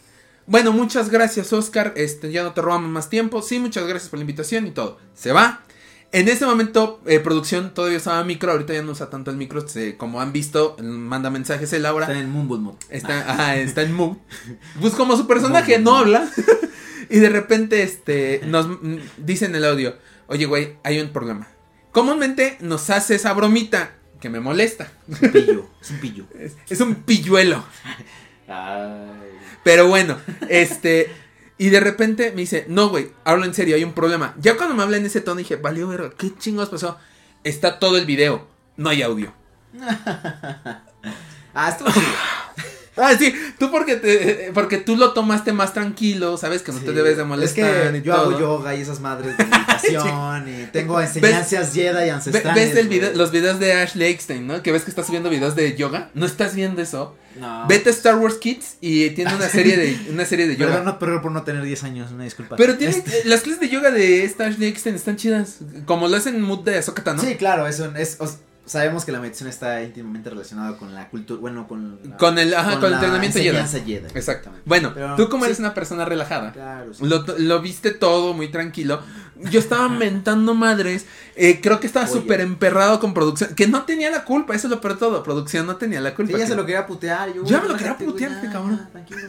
Bueno, muchas gracias, Oscar. Este, ya no te robamos más tiempo. Sí, muchas gracias por la invitación y todo. Se va. En ese momento, eh, producción todavía usaba micro. Ahorita ya no usa tanto el micro. se- como han visto, manda mensajes el Laura. Está en Mumble Mode. Está, ajá, está en mood. Pues como su personaje no habla. y de repente, este, nos mm, dice en el audio, oye, güey, hay un problema. Comúnmente nos hace esa bromita que me molesta. Es un pillo, es un pillo. Es, es un pilluelo. Ay. Pero bueno, este, y de repente me dice, no, güey, hablo en serio, hay un problema. Ya cuando me habla en ese tono dije, valió verga, ¿qué chingos pasó? Está todo el video, no hay audio. Ah, estuvo. Ah, sí, tú porque te, porque tú lo tomaste más tranquilo, sabes que no te debes de molestar. Es que y yo todo. hago yoga y esas madres de meditación y tengo enseñanzas Jedi Ve- ancestrales. ¿Ves el video- los videos de Ashley Eckstein, no? Que ves que está subiendo videos de yoga. ¿No estás viendo eso? No. Vete a Star Wars Kids y tiene una serie de, una serie de yoga. Perdón, no, perdón por no tener 10 años, una disculpa. Pero tiene, Este- las clases de yoga de esta Ashley Eckstein están chidas. Como lo hacen Mood de Ahsoka, ¿no? Sí, claro, eso es, o- sabemos que la meditación está íntimamente relacionada con la cultura, bueno, con la- Con el, ajá, con, el la entrenamiento Jedi. Jedi. Exactamente. Bueno, Pero, tú como sí. eres una persona relajada, Claro, sí. lo, lo viste todo muy tranquilo. Yo estaba mentando madres. eh, creo que estaba súper emperrado con producción. Que no tenía la culpa, eso es lo peor de todo. Producción no tenía la culpa. Que- se lo quería putear. Yo, Ya me lo quería putear, este cabrón. Tranquilo.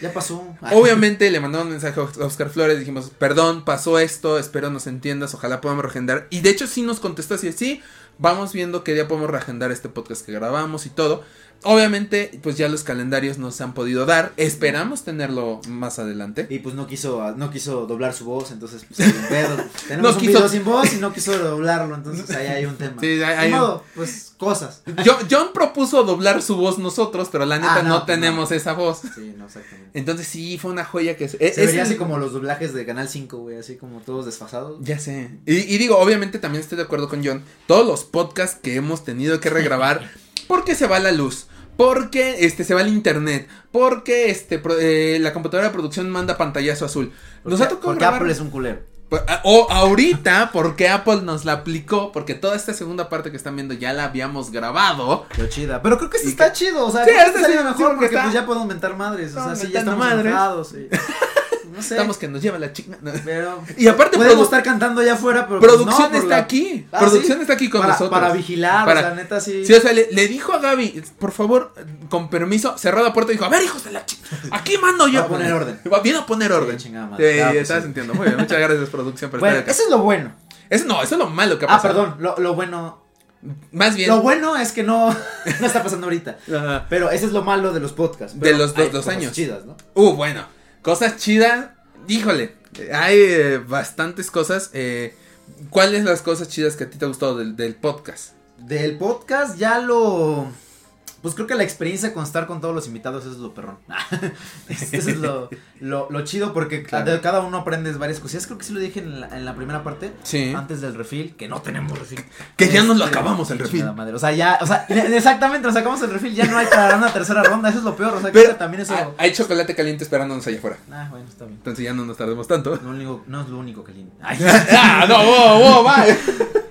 Ya pasó. Obviamente le mandamos un mensaje a Oscar Flores, dijimos, perdón, pasó esto, espero nos entiendas, ojalá podamos reagendar. Y de hecho sí nos contestó así, sí, vamos viendo qué día podemos reagendar este podcast que grabamos y todo. Obviamente, pues ya los calendarios nos han podido dar, esperamos tenerlo más adelante. Y pues no quiso, no quiso doblar su voz, entonces pues hay un pedo. Tenemos No un quiso- video sin voz y no quiso doblarlo, entonces ahí hay un tema. Sí, hay- hay un- modo, pues cosas. John propuso doblar su voz nosotros, pero la neta Ah, no, no, tenemos esa voz. Sí, no, exactamente. Entonces sí, fue una joya que... Se es vería el- así como los doblajes de Canal 5, güey, así como todos desfasados. Ya sé. Y, y digo, obviamente también estoy de acuerdo con John. Todos los podcasts que hemos tenido que regrabar porque se va la luz. Porque este se va el internet. Porque este pro- eh, la computadora de producción manda pantallazo azul. Nos ha tocado Porque grabar- Apple es un culero. Pues, ah, O ahorita, porque Apple nos la aplicó. Porque toda esta segunda parte que están viendo ya la habíamos grabado. Pero chida. Pero creo que Y está chido, o sea, Sí, creo que este sí, sí, mejor porque porque está- pues ya podemos mentar madres, o sea, sí, ya estamos madres. sí. No sé. Estamos que nos lleva la chica. no. Pero Y aparte, podemos estar cantando allá afuera, pero pues, producción no, está la- aquí. Ah, producción ¿sí? está aquí con para, nosotros. Para vigilar, Para- o sea, neta sí. Sí, o sea, le, le dijo a Gaby, por favor, con permiso, cerró la puerta y dijo, a ver, hijos de la chica, aquí mando yo. Va a poner orden. Va- Viene a poner orden. Sí, chingada madre. Claro estás sí. entiendo. Muy bien, muchas gracias, producción, por Bueno, estar acá. eso es lo bueno. Eso no, eso es lo malo que ha Ah, pasado. perdón, lo, lo bueno. Más bien. Lo bueno es que no, no está pasando ahorita. Ajá. Pero ese es lo malo de los podcasts. De los dos- años. chidas, ¿no? Uh, bueno, cosas chidas, híjole, hay eh, bastantes cosas. eh, ¿Cuáles las cosas chidas que a ti te ha gustado del, del podcast? Del podcast ya lo. Pues creo que la experiencia con estar con todos los invitados es lo perrón. Eso es lo, lo, lo chido porque Claro. de cada uno aprendes varias cosillas. Creo que sí lo dije en la, en la primera parte. Sí. Antes del refill, que no tenemos refill. Que ya nos lo Este, acabamos el refill. madre, O sea, ya, o sea, exactamente, nos sacamos el refill, ya no hay para una tercera ronda, eso es lo peor. O sea, Pero que también eso. hay chocolate caliente esperándonos allá afuera. Ah, bueno, está bien. Entonces ya no nos tardemos tanto. No, es lo único- no es lo único lindo. Ay. ah, no, wow, wow, va.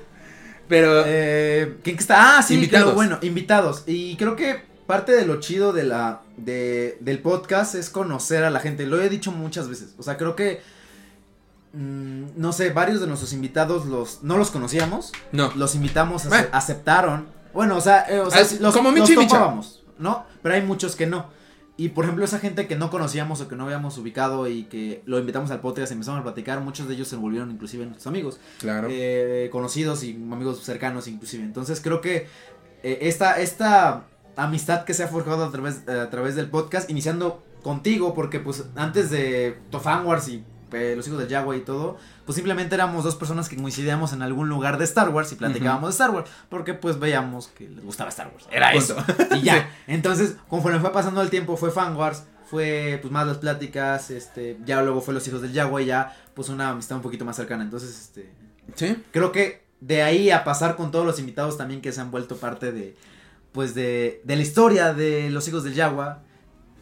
Pero Eh, ¿Quién que está? Ah, sí, Invitados. bueno, invitados. Y creo que parte de lo chido de la, de, del podcast es conocer a la gente. Lo he dicho muchas veces. O sea, creo que, mm, no sé, varios de nuestros invitados los, no los conocíamos. no. Los invitamos, Bueno. aceptaron. Bueno, o sea, eh, o sea los, como los Michi Micha. topábamos, ¿no? Pero hay muchos que no. Y por ejemplo, esa gente que no conocíamos o que no habíamos ubicado y que lo invitamos al podcast empezamos a platicar, muchos de ellos se volvieron inclusive nuestros amigos Claro. eh, conocidos y amigos cercanos inclusive. Entonces creo que eh, esta, esta amistad que se ha forjado a través, a través del podcast, iniciando contigo, porque pues antes de Tofan Wars y eh, los hijos del Jaguar y todo, pues simplemente éramos dos personas que coincidíamos en algún lugar de Star Wars y platicábamos de Star Wars, porque pues veíamos que les gustaba Star Wars. Era eso. Y ya. Entonces, conforme fue pasando el tiempo, fue Fan Wars. Fue pues más las pláticas, este, ya luego fue los hijos del Jaguar y ya pues una amistad un poquito más cercana. Entonces, este, Sí. creo que de ahí a pasar con todos los invitados también que se han vuelto parte de pues de, de la historia de los hijos del Yagua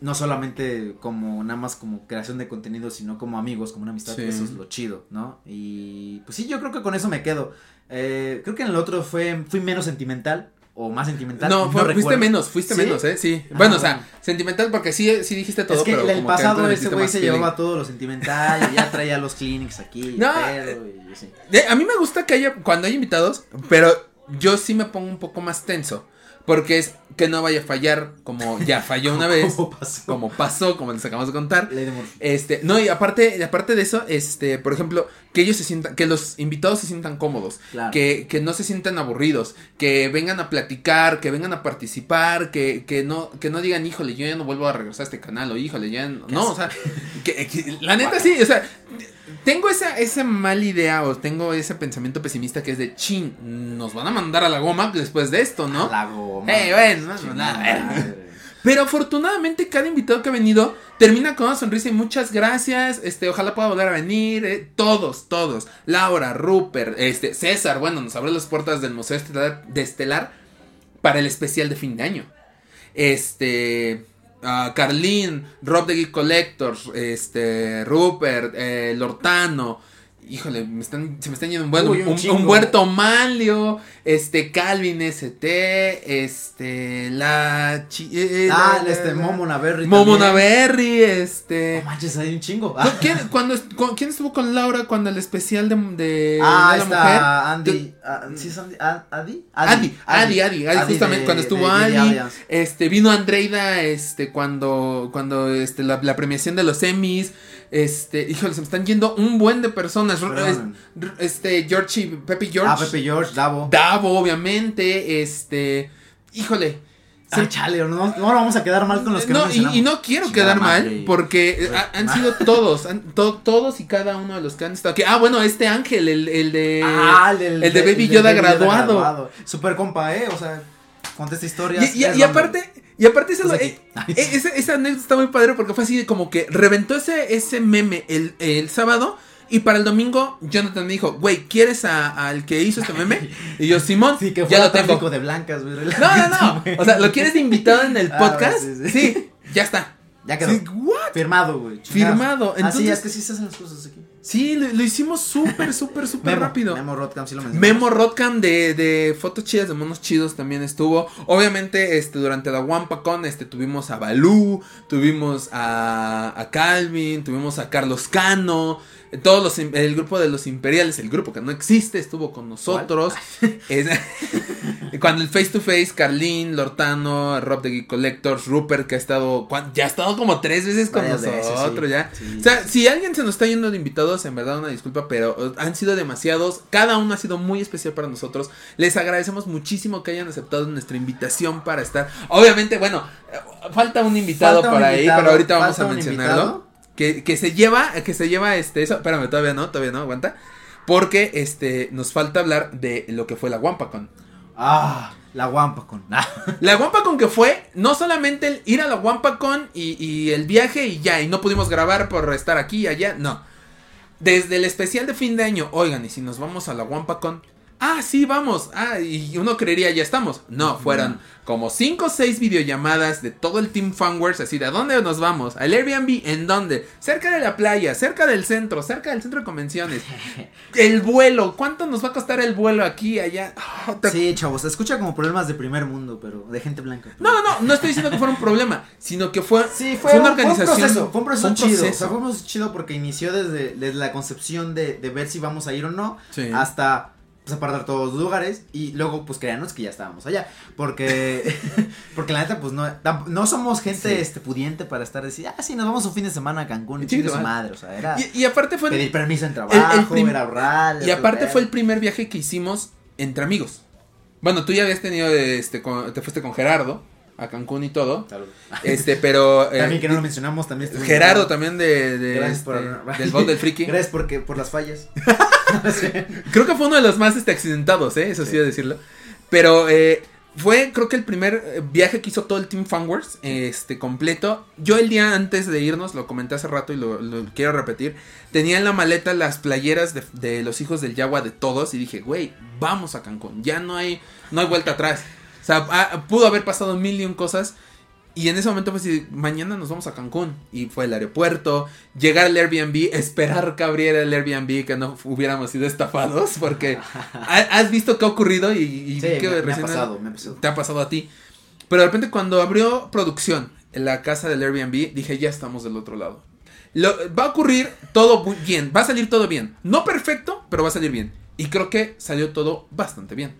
no solamente como nada más como creación de contenido sino como amigos como una amistad Sí. eso es lo chido no y pues sí yo creo que con eso me quedo Eh, creo que en el otro fue fui menos sentimental o más sentimental No, fue- fuiste menos, fuiste ¿Sí? menos, ¿eh? Sí. Ah, bueno, o sea, sentimental porque sí, sí dijiste todo, es que pero el como que pasado le ese güey se feeling. llevaba todo lo sentimental y ya traía los clinics aquí y No, pedo y. Eh, A mí me gusta que haya, cuando hay invitados, pero yo sí me pongo un poco más tenso. Porque es que no vaya a fallar como ya falló una vez, ¿Cómo pasó? como pasó, como les acabamos de contar. Este, no, y aparte, aparte de eso, este, por ejemplo, que ellos se sientan, que los invitados se sientan cómodos, Claro. que, que no se sientan aburridos, que vengan a platicar, que vengan a participar, que, que no, que no digan, híjole, yo ya no vuelvo a regresar a este canal, o híjole, ya no, no, o sea, que, que- la neta sí, o sea, tengo esa, esa mala idea, o tengo ese pensamiento pesimista que es de, chin, nos van a mandar a la goma después de esto, ¿no? La goma. Eh, bueno, no, a. Pero afortunadamente cada invitado que ha venido termina con una sonrisa y muchas gracias. Este, ojalá pueda volver a venir. eh, todos, todos. Laura, Rupert, este, César, bueno, nos abrió las puertas del Museo Estelar, de Estelar para el especial de fin de año. Este. Ah, Carlín, Rob de Geek Collectors, este, Rupert, eh, Lortano. Híjole, me están, se me están yendo un buen, Uy, un un, chingo. Humberto Manlio, este, Calvin ST, este, la, chi- eh, Ah, la- este, la- Momo Naverri. Momo también. Naverri, este. No manches, hay un chingo. ¿Con ¿Quién, cuando, ¿Quién estuvo con Laura cuando el especial de, de Ah, de la mujer? Andy. ah, ¿Sí es Andy? ¿Adi? Adi, Adi, Adi, Adi, justamente de- cuando estuvo de Adi, este, vino Andreida, este, cuando, cuando, este, la, la premiación de los Emmys, este, híjole, se me están yendo un buen de personas, Perdón. Este, George, Pepe George, Ah, Pepe George, Davo. Davo, obviamente, este, híjole, se- Ah, chale, no, no vamos a quedar mal con los que no, no, y, mencionamos. y no quiero quedar mal madre. porque Pues, ha- han sido todos, han- to- todos y cada uno de los que han estado aquí. Ah, bueno, este Ángel, el, el de... Ah, el, de Baby Yoda Baby graduado. Super compa, eh, o sea, contesta historias. Y, aparte, y aparte eh, eh, ese- esa anécdota está muy padre porque fue así como que reventó ese, ese meme el, el sábado y para el domingo Jonathan me dijo, güey, ¿quieres al que hizo este meme? Y yo, Simón, Sí, que ya lo tengo. de blancas, güey. No, no, no. O sea, ¿lo quieres invitado en el Ah, podcast? sí, sí, sí. ya está. Ya quedó. Sí? Firmado, güey. Firmado, Así entonces- es que sí se hacen las cosas aquí. Sí, lo, lo hicimos súper, súper, súper rápido. Memo Rodcam, sí lo mencionamos. Memo Rodcam de, de fotos chidas de monos chidos también estuvo. Obviamente, este, durante la WampaCon, este, tuvimos a Balú, tuvimos a, a Calvin, tuvimos a Carlos Cano, todos los, el grupo de los imperiales, el grupo que no existe, estuvo con nosotros. Es- cuando el face to face, Carlín, Lortano, Rob de Geek Collectors, Rupert, que ha estado, ya ha estado como tres veces con Varias veces, nosotros, sí. ya. Sí. O sea, si alguien se nos está yendo de en verdad una disculpa, pero eh, han sido demasiados. Cada uno ha sido muy especial para nosotros. Les agradecemos muchísimo que hayan aceptado nuestra invitación para estar. Obviamente, bueno, eh, falta un invitado Falta un ahí, pero ahorita vamos a mencionarlo. Que, que se lleva, que se lleva este, eso, espérame, todavía no, todavía no, aguanta. Porque este, nos falta hablar de lo que fue la WampaCon. Ah, la guampa con. Ah. La WampaCon que fue, no solamente el ir a la WampaCon y, y el viaje y ya, y no pudimos grabar por estar aquí y allá, no. Desde el especial de fin de año, oigan, y si nos vamos a la WampaCon, ah, sí, vamos, ah, y uno creería, ya estamos. No, fueron como 5 o 6 videollamadas de todo el Team Funworks, así, ¿de dónde nos vamos? ¿Al Airbnb? ¿En dónde? Cerca de la playa, cerca del centro, cerca del centro de convenciones. El vuelo, ¿cuánto nos va a costar el vuelo aquí, allá? Ah, te- Sí, chavos, se escucha como problemas de primer mundo, pero de gente blanca. No, no, no, no estoy diciendo que fuera un problema, sino que fue, Sí, fue, una un- fue organización. un proceso, fue un proceso chido. O sea, proceso. fue un proceso chido porque inició desde, desde la concepción de, de ver si vamos a ir o no, Sí. hasta pues, apartar todos los lugares y luego pues créanos que ya estábamos allá. Porque, porque la neta pues no, no somos gente Sí. este, pudiente para estar decir, ah, sí, nos vamos un fin de semana a Cancún y su madre. O sea, era Y, y aparte fue pedir permiso en trabajo, prim- era ahorrar. y aparte fue el primer viaje que hicimos entre amigos. Bueno, tú ya habías tenido este con- te fuiste con Gerardo a Cancún y todo. Salud. Este, pero eh, También que no lo mencionamos, también Gerardo también de, de Gracias este, por- del Bowl del Friki. Gracias porque, por las fallas. Creo que fue uno de los más este, accidentados, ¿eh? eso sí, Sí. de decirlo. Pero eh, fue, creo que el primer eh, viaje que hizo todo el Team Funworks, este, completo. Yo el día antes de irnos, lo comenté hace rato y lo, lo quiero repetir, tenía en la maleta las playeras de, de los hijos del Yagua de todos y dije, güey, vamos a Cancún, ya no hay, no hay vuelta atrás. O sea, ah, pudo haber pasado mil y un cosas. Y en ese momento fue así, mañana nos vamos a Cancún. Y fue el aeropuerto, llegar al Airbnb, esperar que abriera el Airbnb, que no hubiéramos sido estafados, porque ha- has visto qué ha ocurrido y, y Sí, vi que me, me ha pasado, me ha pasado. te ha pasado a ti. Pero de repente cuando abrió producción en la casa del Airbnb, dije, ya estamos del otro lado. Lo- va a ocurrir todo bien, va a salir todo bien. No perfecto, pero va a salir bien. Y creo que salió todo bastante bien.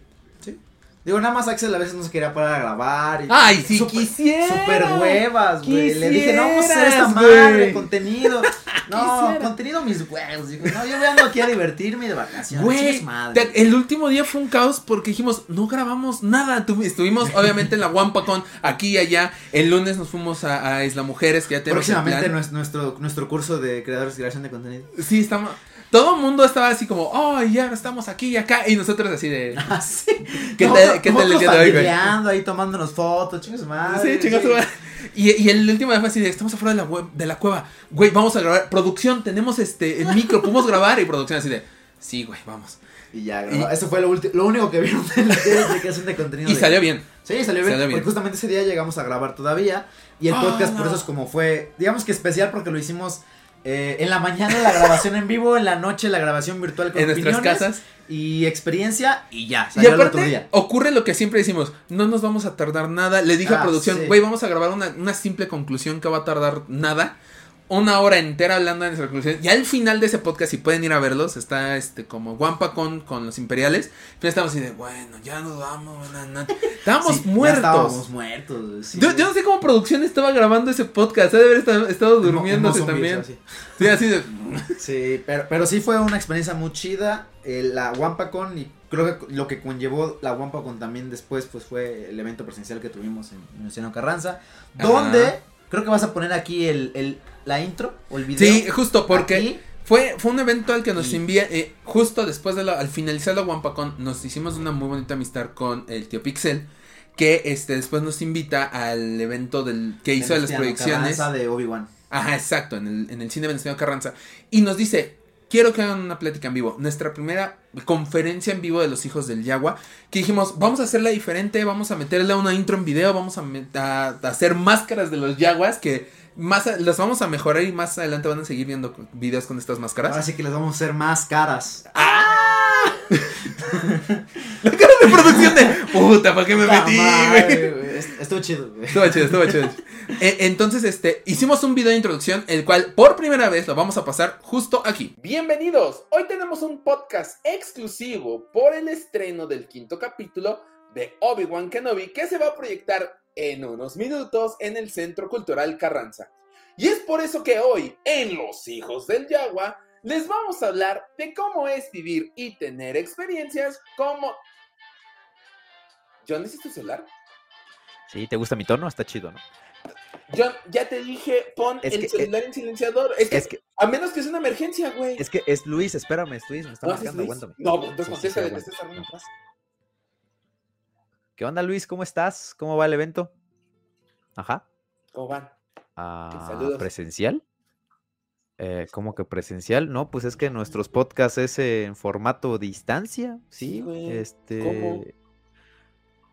Digo, nada más Axel a veces no se quería parar a grabar. Y Ay, quisiera. Super huevas, güey. Le dije, no vamos a hacer esta madre, contenido. No, Quisiera. contenido mis huevos. Digo, no, yo vengo aquí a divertirme de vacaciones. Güey, madre. te- el último día fue un caos porque dijimos, no grabamos nada. Tu- Estuvimos obviamente en la WampaCon, aquí y allá. El lunes nos fuimos a, a Isla Mujeres, que ya tenemos Próximamente nuestro, nuestro curso de creadores y creación de contenido. Sí, estamos. Todo el mundo estaba así como, oh, ya estamos aquí y acá. Y nosotros así de. Ah, sí. ¿Qué No, tal, ¿qué nosotros día de hoy, güey? ahí tomándonos fotos, chingas madre. Sí, chinga su madre. Y, y el último fue así de, estamos afuera de la, web, de la cueva. Güey, vamos a grabar. Producción, tenemos este el micro, podemos grabar. Y producción así de, sí, güey, vamos. Y ya, Y- eso fue lo, ulti- lo único que vieron de la creación de contenido. Y de- salió bien. Sí, salió bien. Salió bien. Porque justamente ese día llegamos a grabar todavía. Y el Ah, podcast por eso es como fue, digamos que especial porque lo hicimos eh, en la mañana la grabación en vivo, en la noche la grabación virtual con En nuestras casas. y experiencia y ya, Y el otro aparte, día. ocurre lo que siempre decimos, no nos vamos a tardar nada. Le dije a Ah, producción, sí. güey, vamos a grabar una, una simple conclusión que va a tardar nada. Una hora entera hablando de nuestra conclusión. Ya al final de ese podcast, si pueden ir a verlos, está este como Wampa con, con los imperiales. Pero estamos así de, bueno, ya nos vamos. buenas noches". Estábamos Sí, ya muertos. estábamos muertos. sí. Yo, yo no sé cómo producción estaba grabando ese podcast. Ha de haber estado, estado durmiéndose también. así. Sí, así de. Sí, pero, pero sí fue una experiencia muy chida. eh, la WampaCon y creo que lo que conllevó la WampaCon también después pues fue el evento presencial que tuvimos en Venustiano Carranza. Ajá. Donde creo que vas a poner aquí el, el, la intro o el video. Sí, justo porque. Aquí. Fue, fue un evento al que nos Y- envía, eh, justo después de la, al finalizar la WampaCon, nos hicimos una muy bonita amistad con el tío Pixel, que este después nos invita al evento del que hizo de las proyecciones. Carranza de Obi-Wan. Ajá, exacto, en el, en el cine Venustiano Carranza. Y nos dice, quiero que hagan una plática en vivo. Nuestra primera conferencia en vivo de los hijos del Yagua. Que dijimos, vamos a hacerla diferente, vamos a meterle una intro en video, vamos a- a hacer máscaras de los Yaguas que más a- las vamos a mejorar y más adelante van a seguir viendo videos con estas máscaras. Ahora sí que les vamos a hacer más caras. La cara de producción de puta, ¿para qué me metí, madre, güey? Estuvo chido, güey. Estuvo chido, estuvo chido. Eh, entonces, este, hicimos un video de introducción, el cual por primera vez lo vamos a pasar justo aquí. Bienvenidos. Hoy tenemos un podcast exclusivo por el estreno del quinto capítulo de Obi-Wan Kenobi que se va a proyectar en unos minutos en el Centro Cultural Carranza. Y es por eso que hoy, en Los Hijos del Yagua, les vamos a hablar de cómo es vivir y tener experiencias como... John, ¿es tu celular? Sí, ¿te gusta mi tono? Está chido, ¿no? John, ya te dije, pon Es el que- celular en silenciador. Es que, Es que, a menos que sea una emergencia, güey. es que es Luis, espérame, es Luis, me está ¿No marcando, aguántame. No, pues entonces Sí, sí, contesta, sí, le ¿Qué onda, Luis? ¿Cómo estás? ¿Cómo va el evento? Ajá. ¿Cómo van? Ah, saludos. ¿Presencial? Eh, ¿Cómo que presencial? No, pues es que nuestros podcasts es en formato distancia, Sí, ¿sí? güey. Este... ¿Cómo?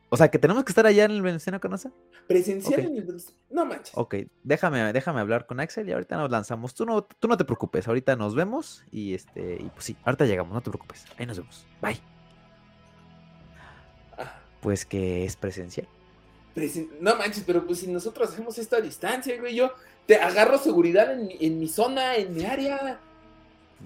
O sea, que tenemos que estar allá en el Venustiano Carranza. Presencial en el... No manches. Ok, déjame, déjame hablar con Axel y ahorita nos lanzamos. Tú no, tú no te preocupes, ahorita nos vemos y este, y pues sí, ahorita llegamos, no te preocupes. Ahí nos vemos. Bye. Pues que es presencial. presen- No manches, pero pues si nosotros hacemos esto a distancia, güey, yo te agarro seguridad en mi, en mi zona, en mi área.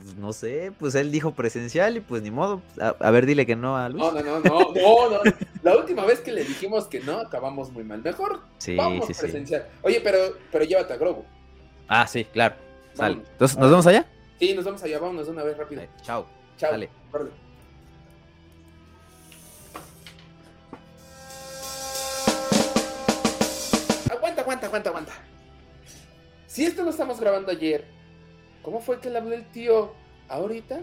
Pues, no sé, pues él dijo presencial y pues ni modo. A, a ver, dile que no a Luis. No, no, no, no, no, no. La última vez que le dijimos que no, acabamos muy mal. Mejor sí, vamos sí, sí. presencial. Oye, pero, pero llévate a Grogu. Ah, sí, claro. Sale. Entonces, ¿nos vemos allá? Sí, nos vamos allá, vámonos de una vez rápido. Chao. Chao. Dale. Aguanta, aguanta. Si esto lo estamos grabando ayer, ¿cómo fue que le habló el tío ahorita?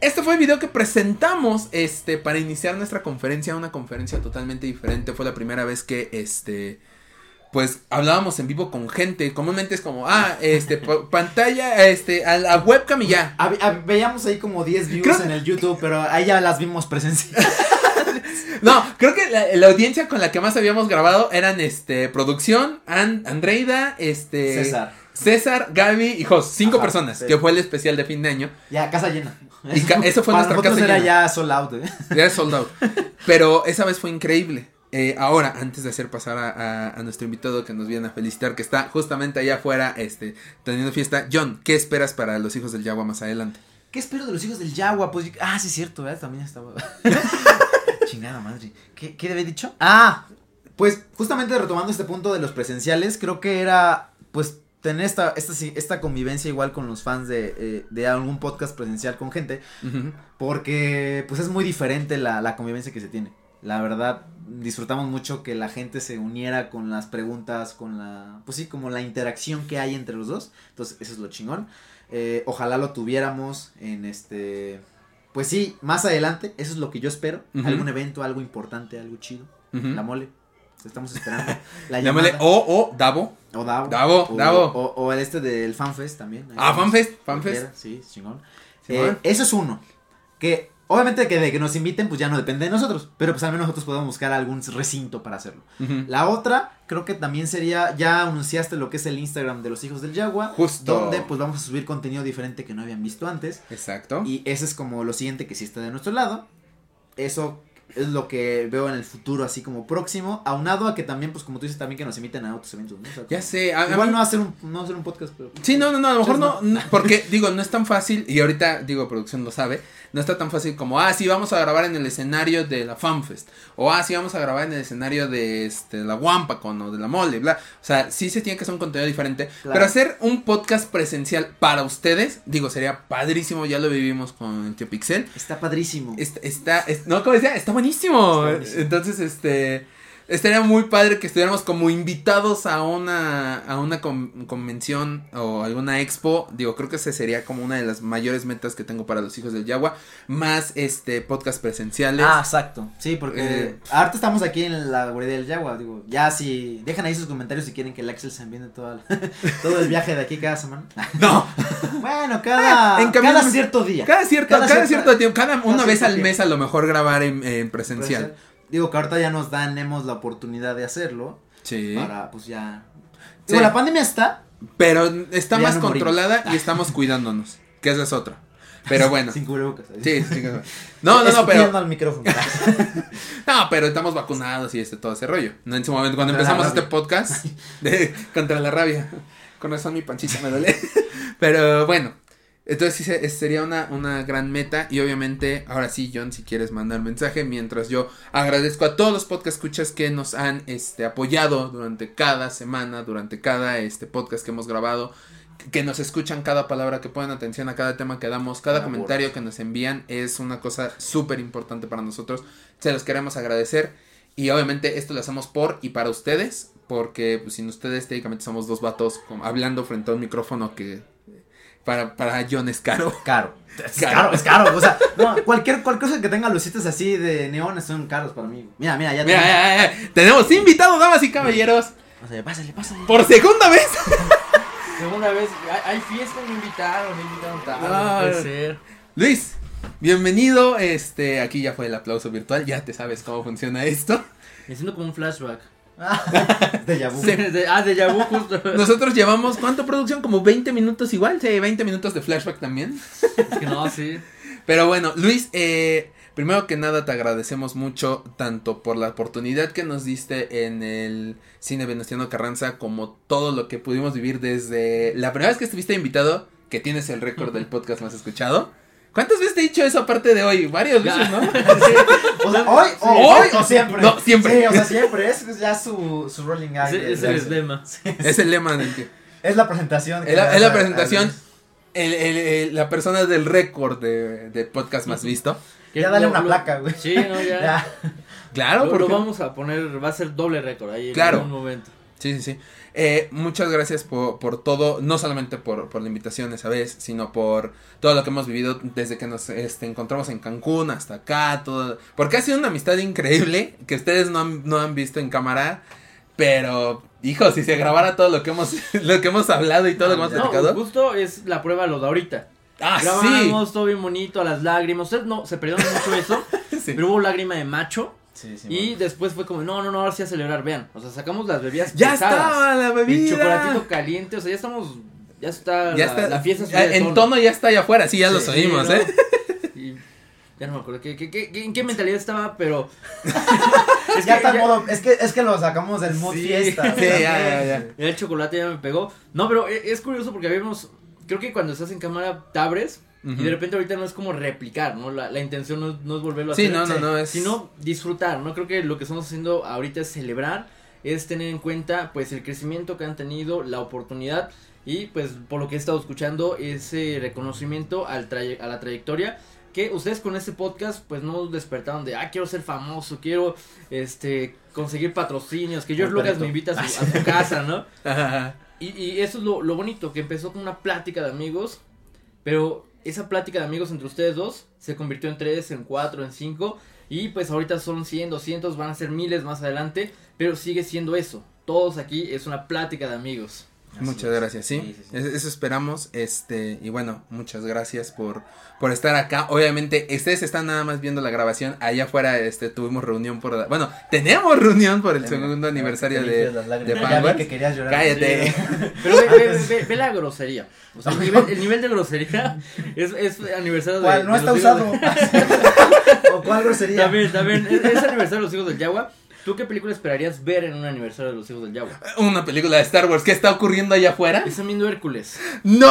Este fue el video que presentamos este, para iniciar nuestra conferencia, una conferencia totalmente diferente. Fue la primera vez que este, pues hablábamos en vivo con gente. Comúnmente es como, ah, este, pa- pantalla, este, a la webcam y ya. Hab- veíamos ahí como 10 views Creo- en el YouTube, pero ahí ya las vimos presencial. No, creo que la, la audiencia con la que más habíamos grabado eran, este, producción, An- Andreida, este, César. César, Gaby y Jos, cinco Ajá, personas, sí. que fue el especial de fin de año. Ya, casa llena. Y ca- eso fue Para nuestra nosotros casa era llena. ya sold out, ¿eh? Era sold out. Pero esa vez fue increíble. Eh, ahora, antes de hacer pasar a, a- a nuestro invitado que nos viene a felicitar, que está justamente allá afuera, este, teniendo fiesta, John, ¿qué esperas para los hijos del Yagua más adelante? ¿Qué espero de los hijos del Yagua? Pues, ah, sí, cierto, ¿verdad? También estaba. Chingada madre. ¿Qué, ¿Qué había dicho? Ah, pues justamente retomando este punto de los presenciales, creo que era, pues, tener esta, esta, esta convivencia igual con los fans de, eh, de algún podcast presencial con gente, porque, pues, es muy diferente la, la convivencia que se tiene. La verdad, disfrutamos mucho que la gente se uniera con las preguntas, con la, pues sí, como la interacción que hay entre los dos. Entonces, eso es lo chingón. Eh, ojalá lo tuviéramos en este, pues sí, más adelante. Eso es lo que yo espero. Algún evento, algo importante, algo chido. La mole. Estamos esperando. La Llámale o, o, Davo. O Davo. Davo, o, Davo. O, o el este del FanFest también. Ah. FanFest, FanFest. Sí, chingón. Simón. Eh, eso es uno. Que obviamente que de que nos inviten, pues ya no depende de nosotros. Pero pues al menos nosotros podemos buscar algún recinto para hacerlo. La otra, creo que también sería, ya anunciaste lo que es el Instagram de los hijos del Yagua. Justo. Donde pues vamos a subir contenido diferente que no habían visto antes. Exacto. Y ese es como lo siguiente que sí está de nuestro lado. Eso es lo que veo en el futuro así como próximo. Aunado a que también, pues como tú dices, también que nos inviten a otros eventos. ¿no? O sea, Ya sé. a- a Igual mí- no hacer un, no hacer un podcast, pero... Sí, no, no, no, a lo mejor no, no, porque digo, no es tan fácil, y ahorita, digo, producción lo sabe, no está tan fácil como, ah, sí, vamos a grabar en el escenario de la FanFest, o ah, sí, vamos a grabar en el escenario de este, la Wampacon o de la Mole, bla, o sea, sí se tiene que hacer un contenido diferente, Claro. pero hacer un podcast presencial para ustedes, digo, sería padrísimo, ya lo vivimos con el tío Pixel, Está padrísimo. Está, está, es- no, como decía, está buenísimo. Está buenísimo. Entonces, este, estaría muy padre que estuviéramos como invitados a una, a una con- convención o alguna expo. Digo, creo que esa sería como una de las mayores metas que tengo para los hijos del Yagua. Más, este, podcast presenciales. Ah, exacto. Sí, porque Eh. ahorita estamos aquí en la guardia del Yagua. Digo, ya si dejan ahí sus comentarios si quieren que el Axel se envíe todo el, todo el viaje de aquí cada semana. no, bueno, cada, En cambio, cada cierto día. cada cierto, Cada cierto tiempo, cada una vez al tiempo. mes a lo mejor grabar en, en presencial. Digo que ahorita ya nos tenemos la oportunidad de hacerlo. Sí. Para, pues ya. Sí. Digo, la pandemia está. Pero está más no morimos. controlada y estamos cuidándonos. Que esa es otra. Pero bueno. Sin cubrebocas. Sí, sí, sí. No, no, no, pero. al micrófono. No, pero estamos vacunados y este todo ese rollo. No en su momento, cuando Contra empezamos este podcast de contra la rabia. Con razón mi panchita me duele. Pero bueno. Entonces sí se- sería una, una gran meta. Y obviamente, ahora sí, John, si quieres mandar mensaje. Mientras yo agradezco a todos los podcast escuchas que nos han este, apoyado durante cada semana, durante cada este podcast que hemos grabado. Que nos escuchan cada palabra, que ponen atención a cada tema que damos, cada comentario que nos envían. Es una cosa súper importante para nosotros. Se los queremos agradecer. Y obviamente esto lo hacemos por y para ustedes. Porque pues, sin ustedes técnicamente somos dos vatos hablando frente a un micrófono que para, para John es caro. Caro. Es Caro. caro, es caro. O sea, no, cualquier, cualquier cosa que tenga lucitas así de neones son caros para mí. Mira, mira, ya Mira, tenemos- ya, ya, ya. tenemos invitado, damas y caballeros, O sea, pásale, pásale. por segunda vez. Segunda vez, hay, hay fiesta, me invitaron, me invitaron tarde, Ah. no puede ser. Luis, bienvenido. Este, aquí ya fue el aplauso virtual. Ya te sabes cómo funciona esto. Me siento como un flashback. De. De- ah, de Yabu justo. Nosotros llevamos, ¿cuánto producción? Como 20 minutos igual. Sí, 20 minutos de flashback también. Es que no, sí. Pero bueno, Luis, eh, primero que nada te agradecemos mucho tanto por la oportunidad que nos diste en el cine Venustiano Carranza como todo lo que pudimos vivir desde la primera vez que estuviste invitado, que tienes el récord del podcast más escuchado. ¿Cuántas veces te he dicho eso aparte de hoy? Varias veces, ¿no? O sea, hoy, o, Hoy. hoy o siempre. No, siempre. Sí, o sea, siempre. Es ya su, su rolling. Ese de- es el esquema. Es el lema del que... Es la presentación. que Es la, es presentación, a- el- el- el- la persona del récord de, de podcast más visto. Ya dale Lo- una lo- placa, güey. Sí, no, ya. Ya. Claro, lo, porque... lo vamos a poner, va a ser doble récord ahí Claro. en un momento. Sí, sí, sí. Eh, muchas gracias por, por todo, no solamente por, por la invitación esa vez, sino por todo lo que hemos vivido desde que nos este, encontramos en Cancún hasta acá, todo. Porque ha sido una amistad increíble que ustedes no han, no han visto en cámara, pero, hijo, si se grabara todo lo que hemos, lo que hemos hablado y todo lo que hemos No, platicado. justo es la prueba lo de ahorita. Ah, sí. Grabamos todo bien bonito, a las lágrimas. Ustedes no, se perdieron mucho eso. Sí. Pero hubo lágrima de macho. Sí, sí. Y después fue como, no, no, no, ahora sí a celebrar. Vean, o sea, sacamos las bebidas Ya pesadas. estaba la El bebida. chocolatito caliente, o sea, ya estamos, ya está, Ya la, está. la fiesta ya en tono ya está allá afuera, sí, ya los Sí, oímos, ¿no? ¿eh? Y ya no me acuerdo qué, qué, qué- qué- en qué mentalidad estaba, pero Es que ya modo. Es que, es que lo sacamos del mood Sí. fiesta. Sí, ya, ya, el chocolate ya me pegó. No, pero e- es curioso porque habíamos, creo que cuando estás en cámara te abres y de repente ahorita no es como replicar, ¿no? La, la intención no, no es volverlo a Sí, hacer. no, no, no, es- Sino disfrutar, ¿no? Creo que lo que estamos haciendo ahorita es celebrar, es tener en cuenta pues el crecimiento que han tenido, la oportunidad y pues por lo que he estado escuchando ese reconocimiento al a la trayectoria que ustedes con este podcast pues no despertaron de, ah, quiero ser famoso, quiero este conseguir patrocinios, que George Lucas me invita a su, a su casa, ¿no? Y, y eso es lo, lo bonito, que empezó con una plática de amigos, pero esa plática de amigos entre ustedes dos se convirtió en tres, en cuatro, en cinco, y pues ahorita son 100, 200, van a ser miles más adelante, pero sigue siendo eso. Todos aquí es una plática de amigos. Así Muchas es. gracias, sí. Sí, sí, sí. Es- Eso esperamos, este, y bueno, muchas gracias por, por estar acá. Obviamente, ustedes están nada más viendo la grabación. Allá afuera, este, tuvimos reunión por, bueno, tenemos reunión por el segundo aniversario de, de que querías llorar. Cállate. Pero ve, ve- ve- ve la grosería. O sea, el nivel, el nivel de grosería es, es aniversario de. ¿Cuál? No de está usado. de- ¿O cuál grosería? También, también. Es, es aniversario de los hijos del Yagua. ¿Tú qué película esperarías ver en un aniversario de los hijos del Yagua? Una película de Star Wars. ¿Qué está ocurriendo allá afuera? Están viendo Hércules. ¡No!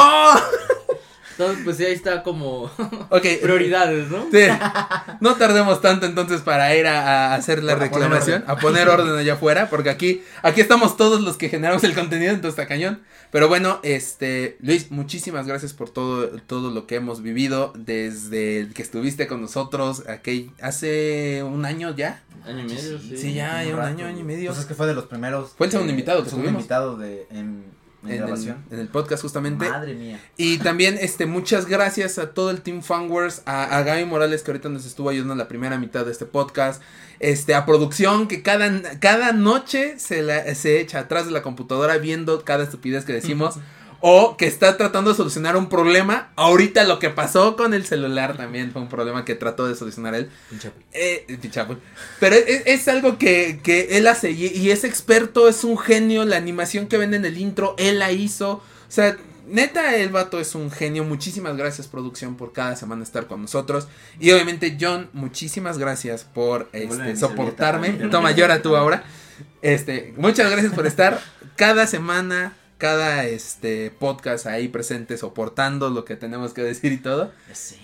Entonces, pues sí, ahí está como Ok. prioridades, ¿no? Sí. No tardemos tanto entonces para ir a, a hacer la reclamación, a poner orden allá afuera, porque aquí, aquí estamos todos los que generamos el contenido, entonces está cañón. Pero bueno, este, Luis, muchísimas gracias por todo, todo lo que hemos vivido desde que estuviste con nosotros aquel, hace un año ya. Año y medio, sí. Sí, ya, ya un rato, año, año y güey. medio. Pues es que fue de los primeros. Fue el segundo eh, invitado que el segundo tuvimos. invitado de, en, en el podcast justamente. Madre mía. Y también, este, muchas gracias a todo el Team Fanwars, a, a Gaby Morales que ahorita nos estuvo ayudando en la primera mitad de este podcast, este, a producción que cada, cada noche se, la, se echa atrás de la computadora viendo cada estupidez que decimos. O que está tratando de solucionar un problema. Ahorita lo que pasó con el celular también fue un problema que trató de solucionar él. Eh, pinche Apple. Pero es, es algo que, que él hace y, y es experto, es un genio. La animación que ven en el intro, él la hizo. O sea, neta, el vato es un genio. Muchísimas gracias, producción, por cada semana estar con nosotros. Y obviamente, John, muchísimas gracias por este, soportarme. Toma, llora tú ahora. Este, muchas gracias por estar cada semana. Cada este podcast ahí presente soportando lo que tenemos que decir y todo. Sí.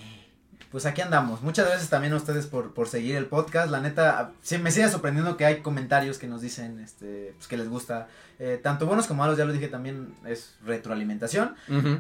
Pues aquí andamos. Muchas gracias también a ustedes por, por seguir el podcast. La neta, sí, me sigue sorprendiendo que hay comentarios que nos dicen este, pues, que les gusta. Eh, tanto buenos como malos, ya lo dije también, es retroalimentación.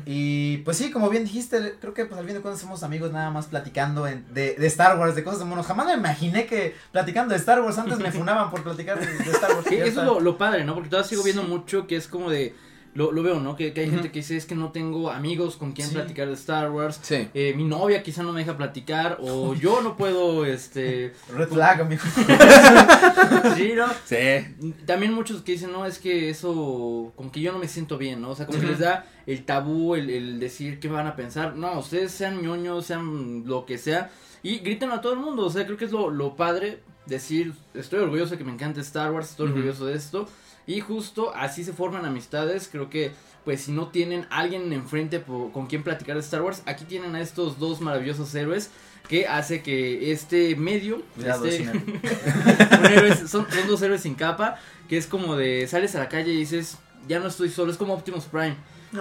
Y pues sí, como bien dijiste, creo que pues al fin de cuentas somos amigos nada más platicando en- de, de Star Wars, de cosas de monos. Jamás me imaginé que platicando de Star Wars antes me funaban por platicar de, de Star Wars. Sí, eso es lo, lo padre, ¿no? Porque todavía sigo viendo Sí. mucho que es como de. Lo, lo veo, ¿no? Que, que hay gente que dice es que no tengo amigos con quien Sí. platicar de Star Wars. Sí. eh, mi novia quizá no me deja platicar. O yo no puedo, este. Red flag, amigo. sí, ¿no? Sí. También muchos que dicen, no, es que eso, como que yo no me siento bien, ¿no? O sea, como que les da el tabú, el, el decir qué van a pensar. No, ustedes sean ñoños, sean lo que sea, y griten a todo el mundo. O sea, creo que es lo, lo padre decir, estoy orgulloso de que me encanta Star Wars, estoy orgulloso de esto. Y justo así se forman amistades. Creo que, pues, si no tienen alguien enfrente con quien platicar de Star Wars, aquí tienen a estos dos maravillosos héroes que hace que este medio, Cuidado, este- un héroe- son, son dos héroes sin capa, que es como de sales a la calle y dices, ya no estoy solo, es como Optimus Prime,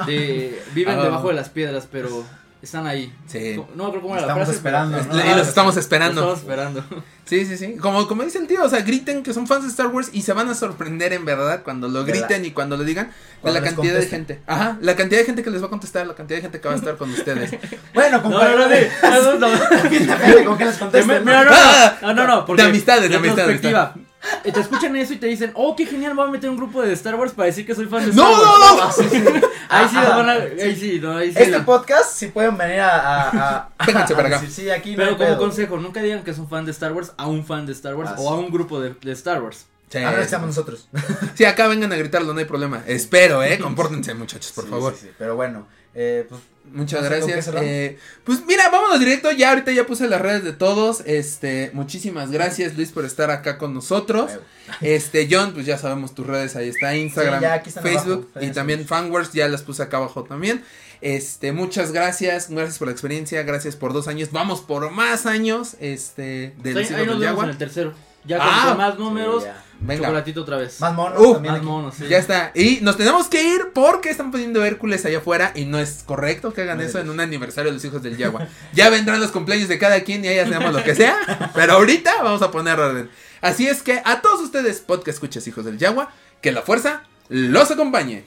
de viven Ah. debajo de las piedras, pero están ahí. Sí. No me acuerdo cómo era la Estamos frase, esperando, pero- ¿no? Y los estamos esperando. estamos esperando. Sí, sí, sí. Como, como dice el tío, o sea, griten que son fans de Star Wars y se van a sorprender en verdad cuando lo De la- griten y cuando lo digan. De la cantidad de gente. Ajá, la cantidad de gente que les va a contestar, la cantidad de gente que va a estar con ustedes. Bueno, No, compadre. no, no, sí. no, no, no. Con qué les contesten. No, Ah, no, no, no, porque de amistades, de amistades, retrospectiva, eh, Te escuchan eso y te dicen, oh, qué genial, voy a meter un grupo de Star Wars para decir que soy fan de Star ¡No, Wars. no, no! Ah, sí, sí. Ahí sí, van a, ahí sí, no, ahí sí. Este la- podcast, si pueden venir a. a, a Vénganse a para acá. decir, sí, aquí no Pero hay como pedo. consejo, nunca digan que son fan de Star Wars a un fan de Star Wars Ah, o a un grupo de, de Star Wars. Sí, A ver, seamos nosotros. Sí, acá vengan a gritarlo, no hay problema. Espero, eh. Compórtense, muchachos, por Sí, favor. sí, sí, Pero bueno, eh, pues. Muchas No sé, ¿con qué gracias. Eh, pues mira, vámonos directo. Ya ahorita ya puse las redes de todos. Este, muchísimas gracias, Luis, por estar acá con nosotros. Este, John, pues ya sabemos tus redes, ahí está Instagram, Sí, Facebook abajo, y también Fanworks, ya las puse acá abajo también. Este, muchas gracias, gracias por la experiencia, gracias por dos años, vamos por más años, este, ahí, ahí nos del vemos Yagua. en el tercero. Ya con, Ah, más números, Sí, ya. Venga, chocolatito otra vez. Más monos Uh, también. Más aquí. monos, sí. ya está. Y nos tenemos que ir porque están poniendo Hércules allá afuera y no es correcto que hagan No eso es. en un aniversario de los hijos del Yagua. ya vendrán los cumpleaños de cada quien y ahí hacemos lo que sea, pero ahorita vamos a poner orden. Así es que a todos ustedes, podcast escuchas hijos del Yagua, que la fuerza los acompañe.